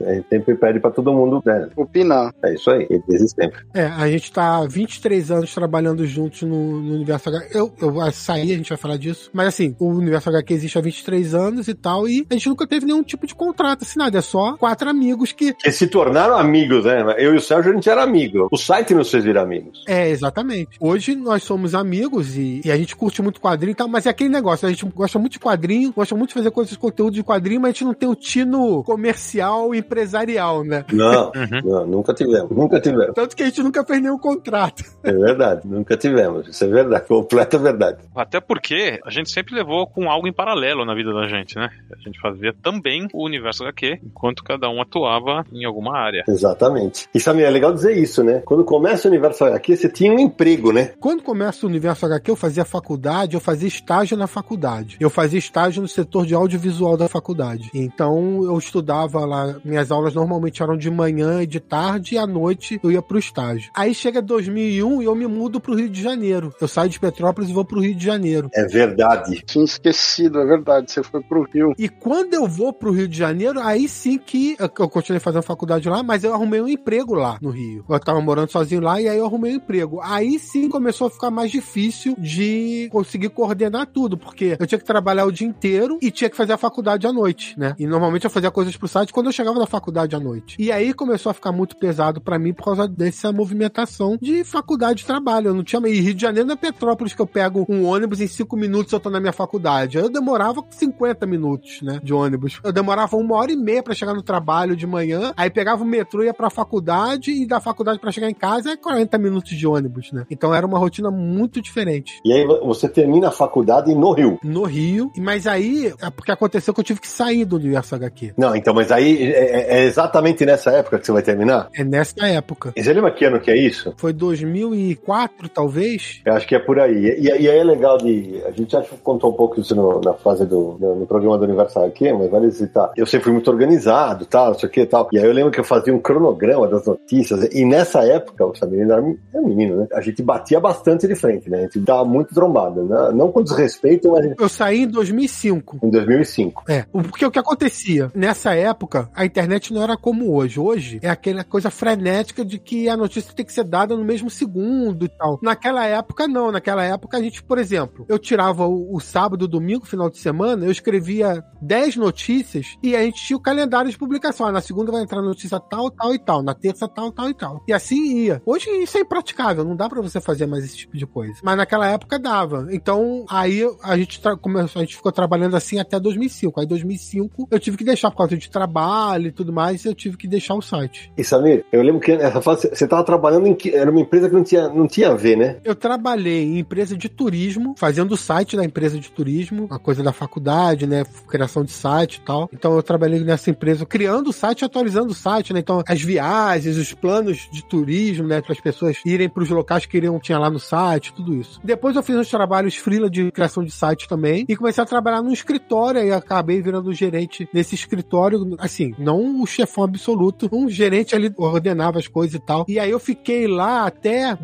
A gente sempre pede pra todo mundo, né? Opinar. É isso aí, desde sempre. É, a gente tá há 23 anos trabalhando juntos no, no Universo HQ. Eu, eu vou sair, a gente vai falar disso. Mas assim, o Universo HQ existe há 23 anos e tal, e a gente nunca teve nenhum tipo de contrato assinado. É só quatro amigos que. Que se tornaram amigos, né? Eu e o Sérgio, a gente era amigo. O site nos fez virar amigos. É, exatamente. Hoje nós somos amigos e, e a gente curte muito quadrinho e tal, mas é aquele negócio, a gente gosta muito de quadrinho, gosta muito de fazer coisas de conteúdo de quadrinho, mas a gente não tem o tino comercial e empresarial, né? Não, não, nunca tivemos. Nunca tivemos. Tanto que a gente nunca fez nenhum contrato. É verdade, nunca tivemos. Isso é verdade, completa verdade. Até porque a gente sempre levou com algo em paralelo na vida da gente, né? A gente fazia também o universo HQ, enquanto cada um atuava em alguma área. Exatamente. E Samir, é legal dizer isso, né? Quando começa o universo HQ, você tinha um emprego, né? Quando começa o Universo HQ, eu fazia faculdade, eu fazia estágio na faculdade. Eu fazia estágio no setor de audiovisual da faculdade. Então eu estudava lá, minhas aulas normalmente eram de manhã e de tarde, e à noite eu ia pro estágio. Aí chega 2001 e eu me mudo pro Rio de Janeiro. Eu saio de Petrópolis e vou pro Rio de Janeiro. É verdade. Tinha esquecido, é verdade. Você foi pro Rio. E quando eu vou pro Rio de Janeiro, aí sim que eu continuei fazendo faculdade lá, mas eu arrumei um emprego lá no Rio. Eu tava morando sozinho lá e aí eu arrumei um emprego. Aí sim começou a ficar mais difícil de conseguir coordenar tudo, porque eu tinha que trabalhar o dia inteiro e tinha que fazer a faculdade à noite, né? E normalmente eu fazia coisas pro site quando eu chegava da faculdade à noite. E aí começou a ficar muito pesado pra mim por causa dessa movimentação de faculdade e trabalho. Eu não tinha. E Rio de Janeiro não é Petrópolis que eu pego um ônibus em cinco minutos eu tô na minha faculdade. Eu demorava 50 minutos, né? De ônibus. Eu demorava uma hora e meia pra chegar no trabalho de manhã, aí pegava o metrô, ia pra faculdade e da faculdade pra chegar em casa é 40 minutos de ônibus, né? Então era uma rotina muito diferente. E aí você termina a faculdade no Rio. No Rio, mas aí é porque aconteceu que eu tive que sair do universo HQ. Não, então, mas aí é, é exatamente nessa época que você vai terminar? É nessa época. E você lembra que ano que é isso? Foi 2004, talvez. Eu acho que é por aí. E, e aí é legal de. A gente já contou um pouco isso no- na fase do no, no programa do Universal aqui, mas vale citar. Eu sempre fui muito organizado, tal, não sei o que tal. E aí eu lembro que eu fazia um cronograma das notícias. E nessa época, o ainda era era menino, né? A gente batia bastante de frente, né? A gente dava muito trombada. Né? Não com desrespeito, mas Eu saí em 2005. em 2005. É, porque o que acontecia? Nessa época, a internet não era como hoje. Hoje é aquela coisa frenética de que a notícia tem que ser dada no mesmo segundo e tal. Naquela época, não. Naquela época, a gente, por exemplo, eu tirava o, o sábado, domingo, final de semana, eu escrevia 10 notícias e a gente tinha o calendário de publicação. Ah, na segunda vai entrar notícia tal, tal e tal. Na terça, tal, tal e tal. E assim ia. Hoje isso é impraticável. Não dá pra você fazer mais esse tipo de coisa. Mas naquela época dava. Então, aí a gente, começou, a gente ficou trabalhando assim até 2005. Aí, 2005, eu tive que deixar por causa de trabalho e tudo mais, eu tive que deixar o site. E Samir, eu lembro que nessa fase você estava trabalhando em que era uma empresa que não tinha, não tinha a ver, né? Eu trabalhei em empresa de turismo, fazendo o site da empresa de turismo, a coisa da faculdade, né? Criação de site e tal. Então eu trabalhei nessa empresa criando o site e atualizando o site, né? Então as viagens, os planos de turismo, né? Para as pessoas irem para os locais que iriam, tinha lá no site, tudo isso. Depois eu fiz uns trabalhos freela de criação de site também e comecei a trabalhar num escritório e acabei virando gerente nesse escritório, assim, não o chefão absoluto, um gerente ali ordenava as coisas e tal. E aí eu fiquei lá até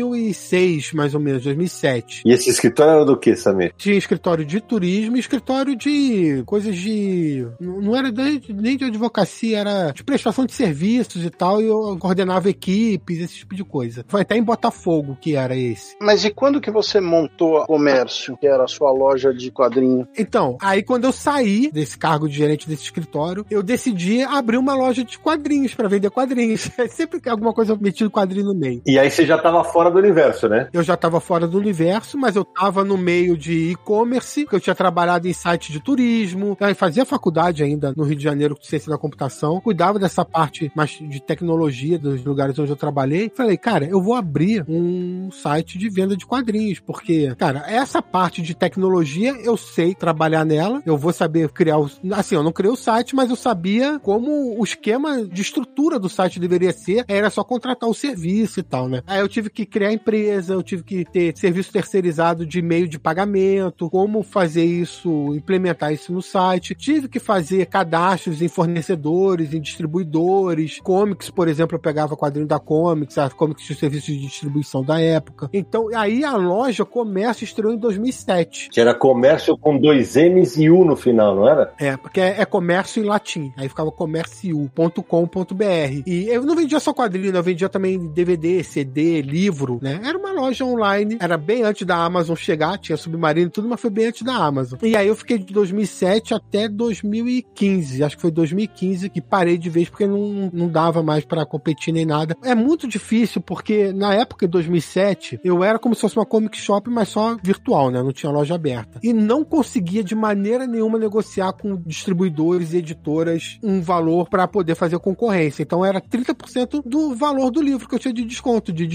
2006, mais ou menos, 2007. E esse escritório era do que, Samir? Tinha escritório de turismo e escritório de coisas de. Não era nem de advocacia, era de prestação de serviços e tal. E eu coordenava equipes, esse tipo de coisa. Foi até em Botafogo que era esse. Mas e quando que você montou a comércio, que era a sua loja de quadrinho? Então, aí quando eu saí desse cargo de gerente desse escritório, eu decidi abrir uma loja de quadrinhos pra vender quadrinhos. Sempre alguma coisa metido quadrinho no meio. E aí você já estava fora fora do universo, né? Eu já estava fora do universo, mas eu estava no meio de e-commerce, que eu tinha trabalhado em site de turismo, eu fazia faculdade ainda no Rio de Janeiro de ciência da computação, cuidava dessa parte mais de tecnologia dos lugares onde eu trabalhei. Falei, cara, eu vou abrir um site de venda de quadrinhos, porque, cara, essa parte de tecnologia eu sei trabalhar nela, eu vou saber criar o. Assim, eu não criei o site, mas eu sabia como o esquema de estrutura do site deveria ser, era só contratar o serviço e tal, né? Aí eu tive que criar empresa, eu tive que ter serviço terceirizado de meio de pagamento, como fazer isso, implementar isso no site. Tive que fazer cadastros em fornecedores, em distribuidores, comics, por exemplo, eu pegava quadrinho da Comics, a Comics tinha serviço de distribuição da época. Então, aí a loja Comércio estreou em 2007. Que era comércio com dois M's e U no final, não era? É, porque é, é comércio em latim. Aí ficava comércio.com.br. E eu não vendia só quadrinho, eu vendia também DVD, CD, livro, né? Era uma loja online, era bem antes da Amazon chegar, tinha Submarino e tudo, mas foi bem antes da Amazon. E aí eu fiquei de 2007 até 2015, acho que foi 2015 que parei de vez porque não, não dava mais para competir nem nada. É muito difícil porque na época de 2007 eu era como se fosse uma comic shop, mas só virtual, né? Não tinha loja aberta. E não conseguia de maneira nenhuma negociar com distribuidores e editoras um valor para poder fazer concorrência. Então era 30% do valor do livro que eu tinha de desconto de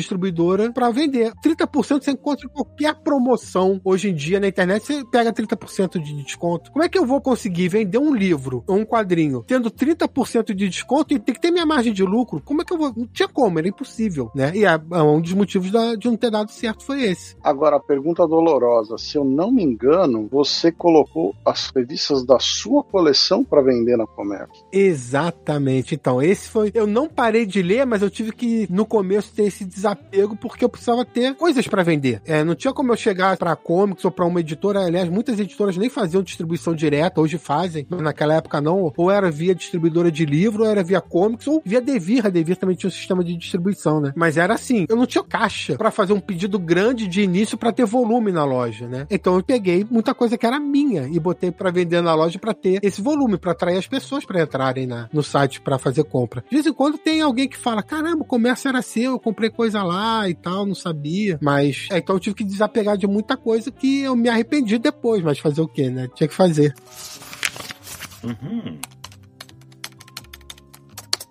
distribuidora para vender. 30% você encontra em qualquer promoção hoje em dia na internet, você pega 30% de desconto. Como é que eu vou conseguir vender um livro ou um quadrinho tendo 30% de desconto e tem que ter minha margem de lucro? Como é que eu vou? Não tinha como, era impossível, né? E a, um dos motivos da, de não ter dado certo foi esse. Agora, a pergunta dolorosa: se eu não me engano, você colocou as revistas da sua coleção para vender na comércio. Exatamente. Então, esse foi. Eu não parei de ler, mas eu tive que, no começo, ter esse desapego porque eu precisava ter coisas para vender. É, não tinha como eu chegar para comics ou para uma editora. Aliás, muitas editoras nem faziam distribuição direta, hoje fazem, mas naquela época não. Ou era via distribuidora de livro, ou era via comics, ou via Devir. A Devir também tinha um sistema de distribuição, né? Mas era assim, eu não tinha caixa para fazer um pedido grande de início para ter volume na loja, né? Então eu peguei muita coisa que era minha e botei para vender na loja para ter esse volume, para atrair as pessoas para entrarem na, no site para fazer compra. De vez em quando tem alguém que fala: caramba, o comércio era seu, eu comprei coisa lá e tal, não sabia. Mas é, então eu tive que desapegar de muita coisa que eu me arrependi depois, mas fazer o quê, né? Tinha que fazer. Uhum.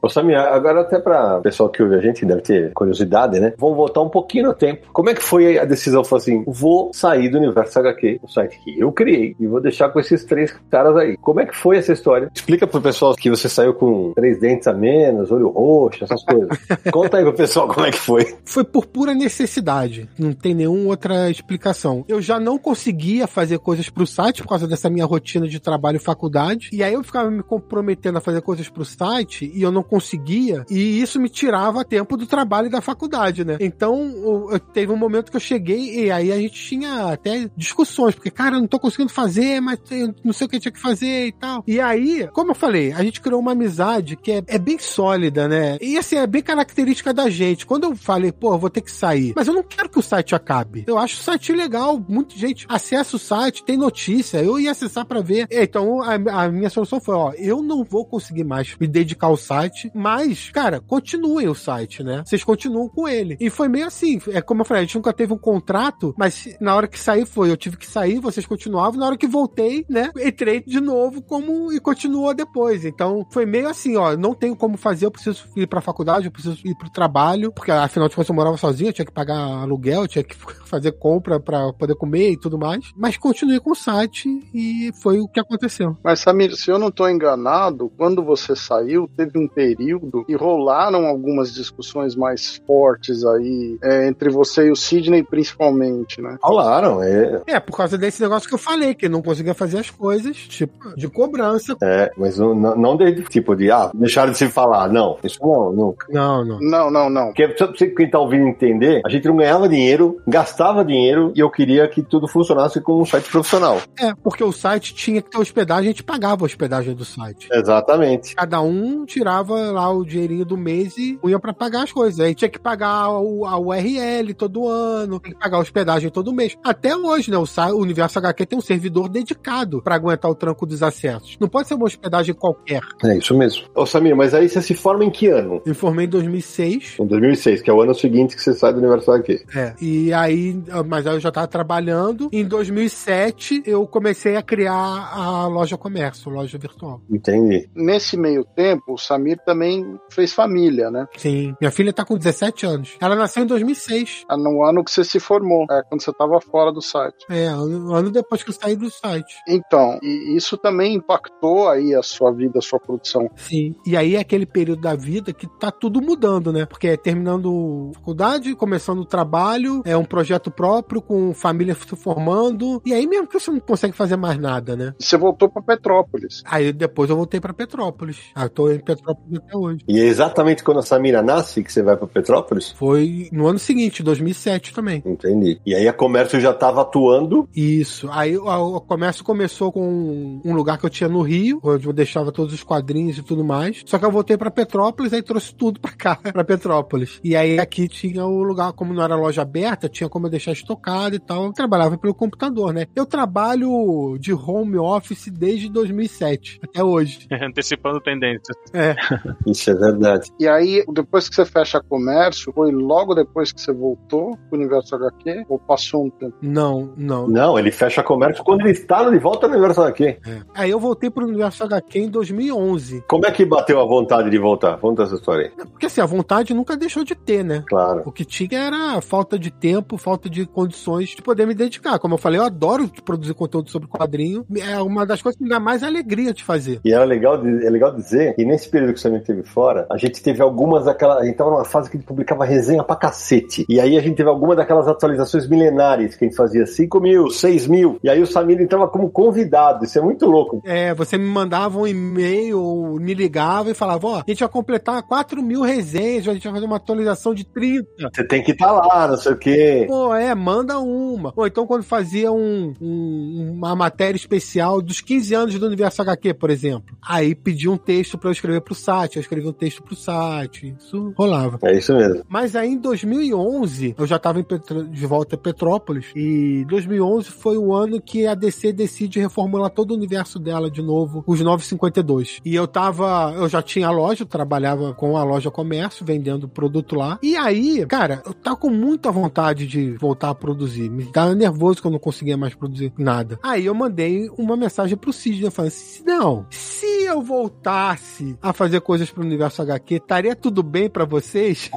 Ô Samir, agora até para o pessoal que ouve a gente deve ter curiosidade, né? Vamos voltar um pouquinho no tempo. Como é que foi a decisão? Foi assim, vou sair do Universo HQ, o site que eu criei, e vou deixar com esses três caras aí. Como é que foi essa história? Explica pro pessoal que você saiu com três dentes a menos, olho roxo, essas coisas. Conta aí pro pessoal como é que foi. Foi por pura necessidade. Não tem nenhuma outra explicação. Eu já não conseguia fazer coisas pro site por causa dessa minha rotina de trabalho e faculdade. E aí eu ficava me comprometendo a fazer coisas pro site e eu não conseguia, e isso me tirava tempo do trabalho da faculdade, né? Então, teve um momento que eu cheguei e aí a gente tinha até discussões, porque, cara, eu não tô conseguindo fazer, mas não sei o que eu tinha que fazer e tal. E aí, como eu falei, a gente criou uma amizade que é, é bem sólida, né? E assim, é bem característica da gente. Quando eu falei, pô, eu vou ter que sair, mas eu não quero que o site acabe. Eu acho o site legal, muita gente acessa o site, tem notícia, eu ia acessar para ver. Então, a, a minha solução foi, ó, eu não vou conseguir mais me dedicar ao site, site, mas, cara, continuem o site, né? Vocês continuam com ele. E foi meio assim, é como eu falei, a gente nunca teve um contrato, mas na hora que sair foi, eu tive que sair, vocês continuavam, na hora que voltei, né, entrei de novo como e continuou depois. Então, foi meio assim, ó, não tenho como fazer, eu preciso ir pra faculdade, eu preciso ir pro trabalho, porque afinal de contas eu morava sozinho, eu tinha que pagar aluguel, eu tinha que fazer compra para poder comer e tudo mais, mas continuei com o site e foi o que aconteceu. Mas Samir, se eu não tô enganado, quando você saiu, teve um período período e rolaram algumas discussões mais fortes aí é, entre você e o Sidney, principalmente, né? Rolaram, é. É, por causa desse negócio que eu falei, que não conseguia fazer as coisas, tipo, de cobrança. É, mas não, não de tipo de, ah, deixaram de se falar. Não, isso não, nunca. Não, não. Não, não, não. Porque, só pra você quem tá ouvindo entender, a gente não ganhava dinheiro, gastava dinheiro e eu queria que tudo funcionasse como um site profissional. É, porque o site tinha que ter hospedagem, a gente pagava a hospedagem do site. Exatamente. Cada um tirava pegava lá o dinheirinho do mês e punha pra pagar as coisas. Aí tinha que pagar o, a URL todo ano, tem que pagar a hospedagem todo mês. Até hoje, né? O, o Universo HQ tem um servidor dedicado para aguentar o tranco dos acessos. Não pode ser uma hospedagem qualquer. É isso mesmo. Ô Samir, mas aí você se forma em que ano? Me formei em 2006. Em 2006, que é o ano seguinte que você sai do Universo HQ. É. E aí, mas aí eu já tava trabalhando. Em 2007, eu comecei a criar a loja comércio, loja virtual. Entendi. Nesse meio tempo, o Samir também fez família, né? Sim. Minha filha tá com 17 anos. Ela nasceu em 2006. É no ano que você se formou, é quando você tava fora do site. É, ano, ano depois que eu saí do site. Então, e isso também impactou aí a sua vida, a sua produção. Sim. E aí é aquele período da vida que tá tudo mudando, né? Porque é terminando faculdade, começando o trabalho, é um projeto próprio, com família se formando. E aí mesmo que você não consegue fazer mais nada, né? E você voltou para Petrópolis. Aí depois eu voltei para Petrópolis. Ah, eu tô em Petrópolis até hoje. E é exatamente quando a Samira nasce que você vai para Petrópolis? Foi no ano seguinte, 2007 também. Entendi. E aí a comércio já estava atuando? Isso. Aí o comércio começou com um lugar que eu tinha no Rio, onde eu deixava todos os quadrinhos e tudo mais. Só que eu voltei para Petrópolis, aí trouxe tudo para cá, para Petrópolis. E aí aqui tinha o lugar, como não era loja aberta, tinha como eu deixar estocado e tal. Eu trabalhava pelo computador, né? Eu trabalho de home office desde 2007 até hoje. Antecipando tendências. É. Isso é verdade. E aí, depois que você fecha comércio, foi logo depois que você voltou pro Universo HQ? Ou passou um tempo? Não, não. Não, ele fecha comércio quando ele está de volta no Universo HQ. É. Aí eu voltei pro Universo HQ em 2011. Como é que bateu a vontade de voltar? Conta essa história aí. Porque assim, a vontade nunca deixou de ter, né? Claro. O que tinha era falta de tempo, falta de condições de poder me dedicar. Como eu falei, eu adoro produzir conteúdo sobre quadrinho. É uma das coisas que me dá mais alegria de fazer. E era legal, é legal dizer que nesse período que você me teve fora, a gente teve algumas daquelas. A gente tava numa fase que a gente publicava resenha pra cacete. E aí a gente teve algumas daquelas atualizações milenares que a gente fazia 5 mil, 6 mil. E aí o Samir entrava como convidado. Isso é muito louco. É, você me mandava um e-mail, me ligava e falava: Ó, a gente vai completar 4 mil resenhas, a gente vai fazer uma atualização de 30. Você tem que estar tá lá, não sei o quê. Pô, é, manda uma. Ou então quando fazia um, um, uma matéria especial dos 15 anos do Universo HQ, por exemplo. Aí pedia um texto para eu escrever pro site, eu escrevi um texto pro site. Isso rolava. É isso mesmo. Mas aí em 2011, eu já tava Petro... de volta a Petrópolis, e 2011 foi o ano que a DC decide reformular todo o universo dela de novo, os 952. E eu tava, eu já tinha loja, eu trabalhava com a loja comércio, vendendo produto lá. E aí, cara, eu tava com muita vontade de voltar a produzir. Me dava nervoso que eu não conseguia mais produzir nada. Aí eu mandei uma mensagem pro Sidney falando assim: não, se eu voltasse a fazer coisas pro universo HQ, estaria tudo bem para vocês?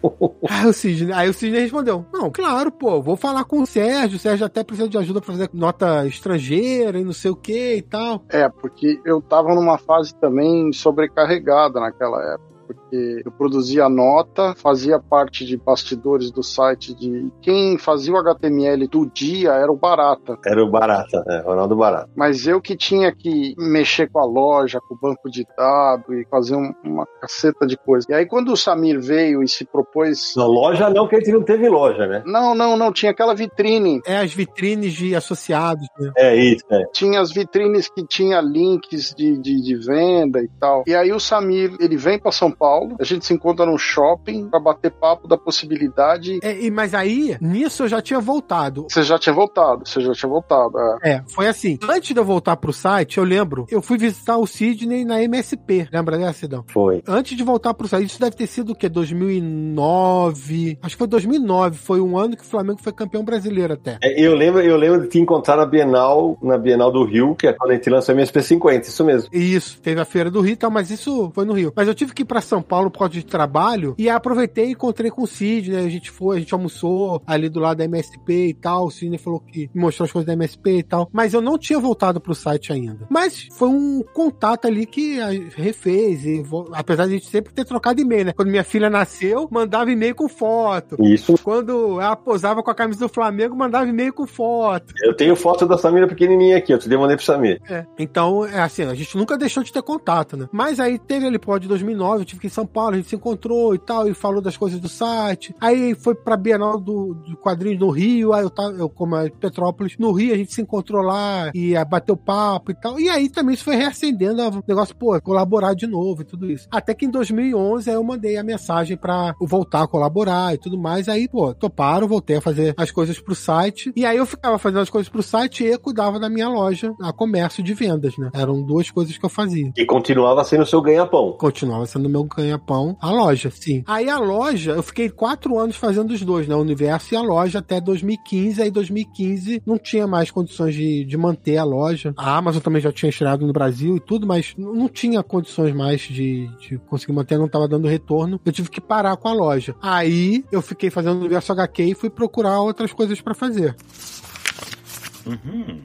aí, o Sidney, aí o Sidney respondeu: Não, claro, pô, vou falar com o Sérgio. O Sérgio até precisa de ajuda pra fazer nota estrangeira e não sei o que e tal. É, porque eu tava numa fase também sobrecarregada naquela época porque eu produzia nota, fazia parte de bastidores do site de quem fazia o HTML do dia era o Barata. Era o Barata, é, Ronaldo Barata. Mas eu que tinha que mexer com a loja, com o banco de dados e fazer um, uma caceta de coisa. E aí quando o Samir veio e se propôs... Na loja não, que a gente não teve loja, né? Não, não, não, tinha aquela vitrine. É, as vitrines de associados. Né? É isso, é. Tinha as vitrines que tinha links de, de, de venda e tal. E aí o Samir, ele vem para São Paulo, a gente se encontra no shopping para bater papo da possibilidade. É, mas aí, nisso eu já tinha voltado. Você já tinha voltado, você já tinha voltado. É. é, foi assim. Antes de eu voltar pro site, eu lembro, eu fui visitar o Sidney na MSP. Lembra dessa, Sidão? Foi. Antes de voltar pro site, isso deve ter sido o quê? 2009? Acho que foi 2009. Foi um ano que o Flamengo foi campeão brasileiro até. É, eu lembro, eu lembro de te encontrar na Bienal, na Bienal do Rio, que é quando a gente lançou a MSP 50, isso mesmo. Isso, teve a feira do Rio e tal, mas isso foi no Rio. Mas eu tive que ir pra São Paulo por causa de trabalho e aproveitei e encontrei com o Sidney. A gente foi, a gente almoçou ali do lado da MSP e tal. O Sidney falou que mostrou as coisas da MSP e tal. Mas eu não tinha voltado pro site ainda. Mas foi um contato ali que refez. E, apesar de a gente sempre ter trocado e-mail, né? Quando minha filha nasceu, mandava e-mail com foto. Isso. Quando ela posava com a camisa do Flamengo, mandava e-mail com foto. Eu tenho foto da Samira pequenininha aqui, eu te mandei pro Samir. É. Então, é assim, a gente nunca deixou de ter contato, né? Mas aí teve ali pode 2009, eu tive que ir São Paulo, a gente se encontrou e tal, e falou das coisas do site. Aí foi pra Bienal do, do quadrinho no Rio, aí eu tava, eu como é Petrópolis, no Rio a gente se encontrou lá e ah, bateu papo e tal. E aí também isso foi reacendendo o negócio, pô, colaborar de novo e tudo isso. Até que em 2011 aí eu mandei a mensagem pra voltar a colaborar e tudo mais. Aí, pô, toparam, voltei a fazer as coisas pro site. E aí eu ficava fazendo as coisas pro site e cuidava da minha loja, a comércio de vendas, né? Eram duas coisas que eu fazia. E continuava sendo o seu ganha-pão. Continuava sendo meu ganha-pão a loja, sim. Aí a loja, eu fiquei quatro anos fazendo os dois, né? O universo e a loja até 2015. Aí 2015 não tinha mais condições de, de manter a loja. A Amazon também já tinha chegado no Brasil e tudo, mas não tinha condições mais de, de conseguir manter, não tava dando retorno. Eu tive que parar com a loja. Aí eu fiquei fazendo o universo HQ e fui procurar outras coisas para fazer. Uhum.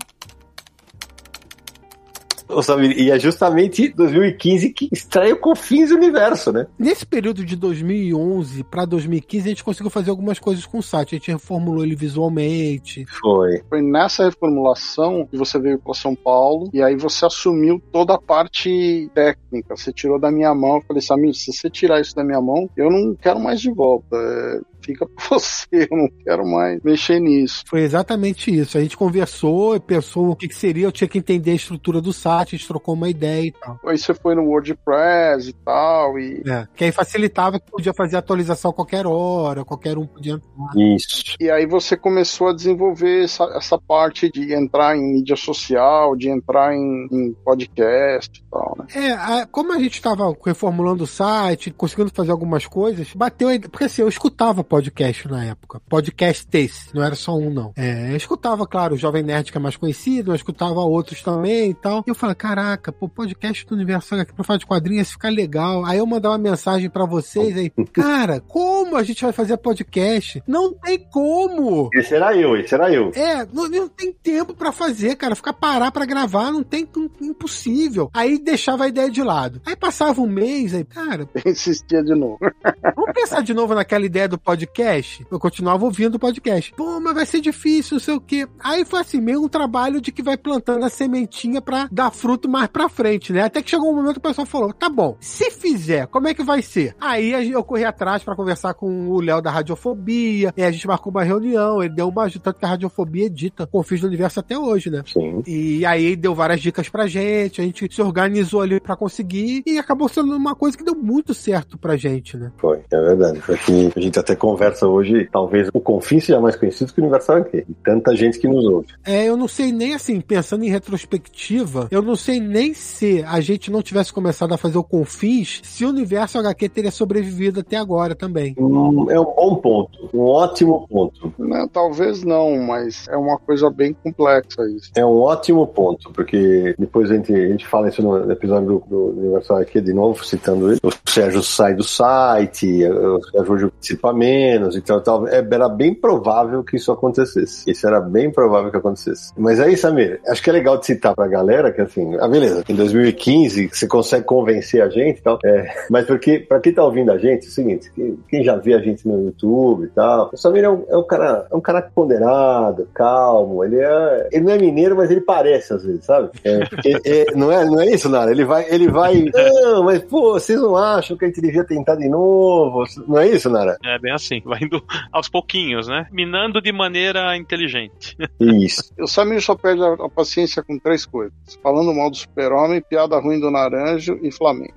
Ô, Samir, e é justamente 2015 que estreia o Confins Universo, né? Nesse período de 2011 para 2015, a gente conseguiu fazer algumas coisas com o site. A gente reformulou ele visualmente. Foi. Foi nessa reformulação que você veio para São Paulo e aí você assumiu toda a parte técnica. Você tirou da minha mão. Eu falei, Samir, se você tirar isso da minha mão, eu não quero mais de volta. É, fica pra você, eu não quero mais mexer nisso. Foi exatamente isso. A gente conversou e pensou o que, que seria. Eu tinha que entender a estrutura do site, a gente trocou uma ideia e tal. Aí você foi no WordPress e tal, e É, que aí facilitava que podia fazer atualização a qualquer hora, qualquer um podia entrar. Isso. E aí você começou a desenvolver essa, essa parte de entrar em mídia social, de entrar em, em podcast e tal, né? É, a- como a gente estava reformulando o site, conseguindo fazer algumas coisas, bateu a ideia. Porque assim, eu escutava podcast na época. Podcast desse, não era só um, não. É, eu escutava, claro, o Jovem Nerd, que é mais conhecido, mas escutava outros também e tal. E eu falei, caraca, pô, podcast do Universo aqui pra falar de quadrinhos, fica legal. Aí eu mandava uma mensagem pra vocês aí, cara, como a gente vai fazer podcast? Não tem como! Esse era eu, esse era eu. É, não, não tem tempo pra fazer, cara. Ficar parar pra gravar não tem impossível. Aí deixava a ideia de lado. Aí passava um mês, aí, cara, Insistia de novo. vamos pensar de novo naquela ideia do podcast? Eu continuava ouvindo o podcast. Pô, mas vai ser difícil, não sei o quê. Aí foi assim, meio um trabalho de que vai plantando a sementinha pra dar fruto mais pra frente, né? Até que chegou um momento que o pessoal falou: tá bom, se fizer, como é que vai ser? Aí eu corri atrás pra conversar com o Léo da Radiofobia, e a gente marcou uma reunião, ele deu uma ajuda, tanto que a Radiofobia edita Confins do Universo até hoje, né? Sim. E aí deu várias dicas pra gente, a gente se organizou ali pra conseguir e acabou sendo uma coisa que deu muito certo pra gente, né? Foi, é verdade. Foi que a gente até conversa hoje, talvez o Confins seja mais conhecido que o Universal aqui. E tanta gente que nos ouve. É, eu não sei nem assim, pensando em retrospectiva, eu não sei nem se a gente não tivesse começado a fazer o Confins, se o universo HQ teria sobrevivido até agora também. Hum, É um bom ponto, um ótimo ponto. Né, Talvez não, mas é uma coisa bem complexa isso. É um ótimo ponto, porque depois a gente, a gente fala isso no episódio do, do Universal aqui de novo, citando ele. O Sérgio sai do site, o Sérgio hoje participa menos, então tal, é, era bem provável que isso acontecesse. Isso era bem provável que acontecesse. Mas aí, Samir, acho que é legal de citar pra galera que assim, ah, beleza, em 2015 você consegue convencer a gente e tal, é, mas porque, pra quem tá ouvindo a gente, é o seguinte, quem, já vê a gente no YouTube e tal, o Samir é um, é um cara, é um cara ponderado, calmo, ele é, ele não é mineiro, mas ele parece às vezes, sabe? É, é, não, é, não é isso, Nara? Ele vai, ele vai, não, mas pô, vocês não acham que a gente devia tentar de novo? Não é isso, Nara? É bem assim, vai indo aos pouquinhos, né? Minando de maneira inteligente. Isso. O Samir só perde a, a paciência com três coisas: falando mal do Super-Homem, piada ruim do Naranjo e Flamengo.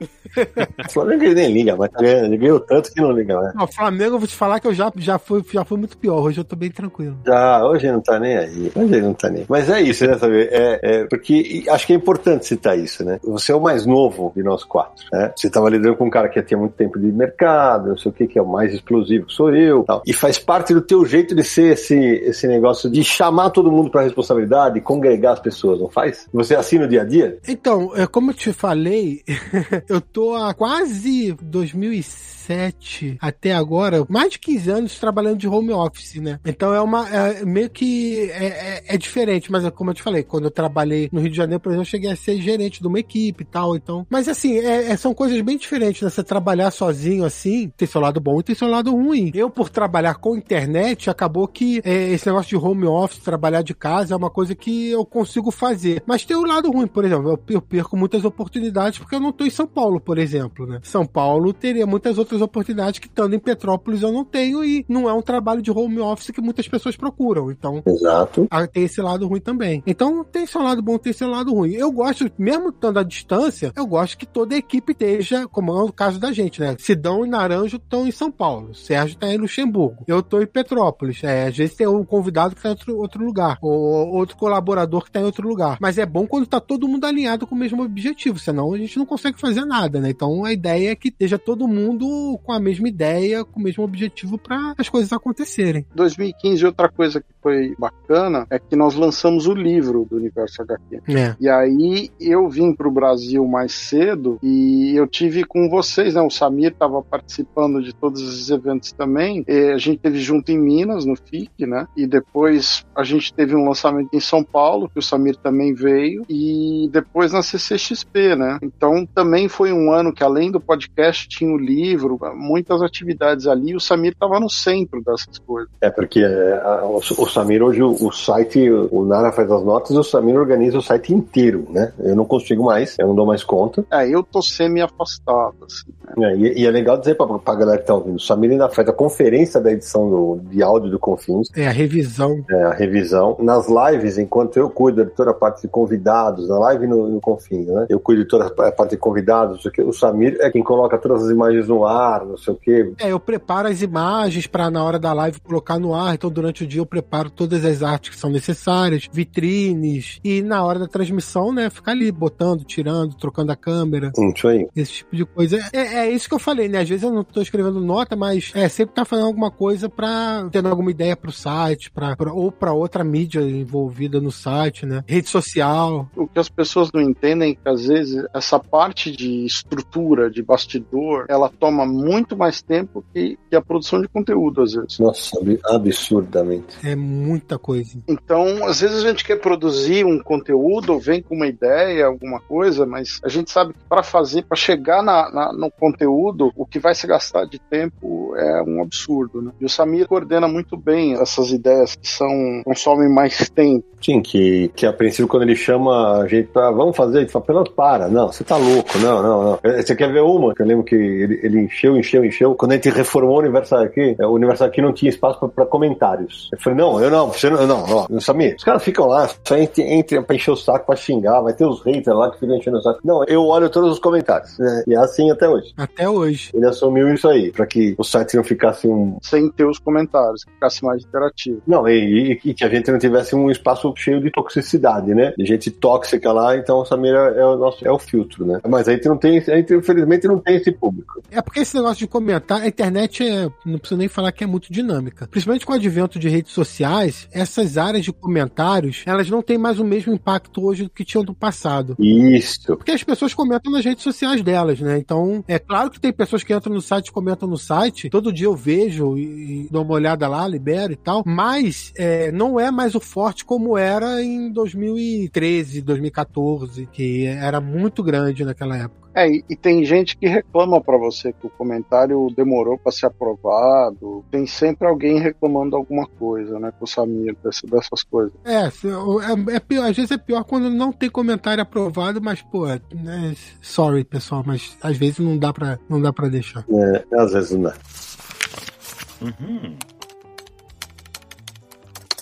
O Flamengo ele nem liga, mas ele ganhou tanto que não liga, né? O Flamengo, eu vou te falar que eu já, já, fui, já fui muito pior, hoje eu tô bem tranquilo. Já, hoje ele não tá nem aí. Hoje ele não tá nem. Mas é isso, né, sabe? É, é, porque acho que é importante citar isso, né? Você é o mais novo de nós quatro, né? Você tava lidando com um cara que já tinha muito tempo de mercado, não sei o que, que é o mais explosivo que sou eu, tal. E faz parte do teu jeito de ser esse, esse negócio de chamar todo mundo pra responsabilidade, de congregar as pessoas, não faz? Você assina o dia a dia? Então, é, como eu te falei, eu tô há quase 2006 2017 até agora, mais de 15 anos trabalhando de home office, né? Então é uma. É, meio que é, é, é, diferente, mas como eu te falei, quando eu trabalhei no Rio de Janeiro, por exemplo, eu cheguei a ser gerente de uma equipe e tal. Então. Mas assim, é, é, são coisas bem diferentes, né? Você trabalhar sozinho assim, tem seu lado bom e tem seu lado ruim. Eu, por trabalhar com internet, acabou que é, esse negócio de home office, trabalhar de casa, é uma coisa que eu consigo fazer. Mas tem o lado ruim, por exemplo, eu perco muitas oportunidades porque eu não tô em São Paulo, por exemplo, né? São Paulo teria muitas outras oportunidades que estando em Petrópolis eu não tenho e não é um trabalho de home office que muitas pessoas procuram. Então, Exato. tem esse lado ruim também. Então, tem seu lado bom, tem seu lado ruim. Eu gosto, mesmo estando à distância, eu gosto que toda a equipe esteja, como é o caso da gente, né? Sidão e Naranjo estão em São Paulo, Sérgio está em Luxemburgo, eu estou em Petrópolis. É, às vezes tem um convidado que está em outro, outro lugar, ou outro colaborador que está em outro lugar. Mas é bom quando está todo mundo alinhado com o mesmo objetivo, senão a gente não consegue fazer nada, né? Então a ideia é que esteja todo mundo com a mesma ideia, com o mesmo objetivo para as coisas acontecerem. 2015, outra coisa que foi bacana é que nós lançamos o livro do Universo HQ. É. E aí eu vim para o Brasil mais cedo e eu tive com vocês, né? O Samir estava participando de todos esses eventos também. E a gente teve junto em Minas, no FIC, né? E depois a gente teve um lançamento em São Paulo, que o Samir também veio, e depois na CCXP, né? Então também foi um ano que além do podcast tinha o livro, muitas atividades ali, o Samir estava no centro dessas coisas. É porque é, o, o, Samir hoje o, o, site, o Nara faz as notas, o Samir organiza o site inteiro, né? Eu não consigo mais, eu não dou mais conta. É, eu tô semi afastado, assim. Né? É, e, e, é legal dizer pra, pra galera que tá ouvindo, o Samir ainda faz a conferência da edição do, de áudio do Confins. É, a revisão. É, a revisão. Nas lives, enquanto eu cuido de toda a parte de convidados, na live no, no Confins, né? Eu cuido de toda a parte de convidados, o, o Samir é quem coloca todas as imagens no ar, não sei o quê. É, eu preparo as imagens para na hora da live colocar no ar, então durante o dia eu preparo todas as artes que são necessárias, vitrines, e na hora da transmissão, né, ficar ali botando, tirando, trocando a câmera. Isso aí. Esse tipo de coisa. É, é isso que eu falei, né? Às vezes eu não tô escrevendo nota, mas é sempre tá fazendo alguma coisa pra tendo alguma ideia pro site, pra, pra, ou pra outra mídia envolvida no site, né? Rede social. O que as pessoas não entendem é que às vezes essa parte de estrutura, de bastidor, ela toma muito mais tempo que, que a produção de conteúdo, às vezes. Nossa, absurdamente. É muita coisa. Então, às vezes a gente quer produzir um conteúdo, vem com uma ideia, alguma coisa, mas a gente sabe que para fazer, para chegar na, na, no conteúdo, o que vai se gastar de tempo é um absurdo, né? E o Samir coordena muito bem essas ideias que são consomem mais tempo. Sim, que, que a princípio quando ele chama a gente pra vamos fazer, ele fala, pelo para, não, você tá louco, não, não, não. É, você quer ver uma? Que eu lembro que ele, ele encheu, encheu, encheu. Quando a gente reformou o Universal aqui, é, o Universal aqui não tinha espaço para comentários. Eu falei, não, eu não, você não, não, não, Samir, os caras ficam lá, só entre, entre pra encher o saco, pra xingar, vai ter os haters lá que ficam enchendo o saco. Não, eu olho todos os comentários. Né? E é assim até hoje. Até hoje. Ele assumiu isso aí, pra que o site não ficasse um. Sem ter os comentários, que ficasse mais interativo. Não, e, e, e, que a gente não tivesse um espaço cheio de toxicidade, né? De gente tóxica lá, então o Samir é, é o nosso é o filtro, né? Mas a gente não tem, a gente infelizmente não tem esse público. É porque esse negócio de comentar, a internet é, não preciso nem falar que é muito dinâmica. Principalmente com o advento de redes sociais, essas áreas de comentários, elas não têm mais o mesmo impacto hoje do que tinham no passado. Isso. Porque as pessoas comentam nas redes sociais delas, né? Então, é claro que tem pessoas que entram no site e comentam no site. Todo dia eu vejo e, e dou uma olhada lá, libero e tal. Mas é, não é mais o forte como era em 2013, 2014, que era muito grande naquela época. É, e, e tem gente que reclama para você que o comentário demorou para ser aprovado. Tem sempre alguém reclamando alguma coisa, né, com o Samir, dessa, dessas coisas. É, é, é, pior, às vezes é pior quando não tem comentário aprovado, mas, pô, né, sorry, pessoal, mas às vezes não dá pra, não dá pra deixar. É, às vezes não dá. Uhum.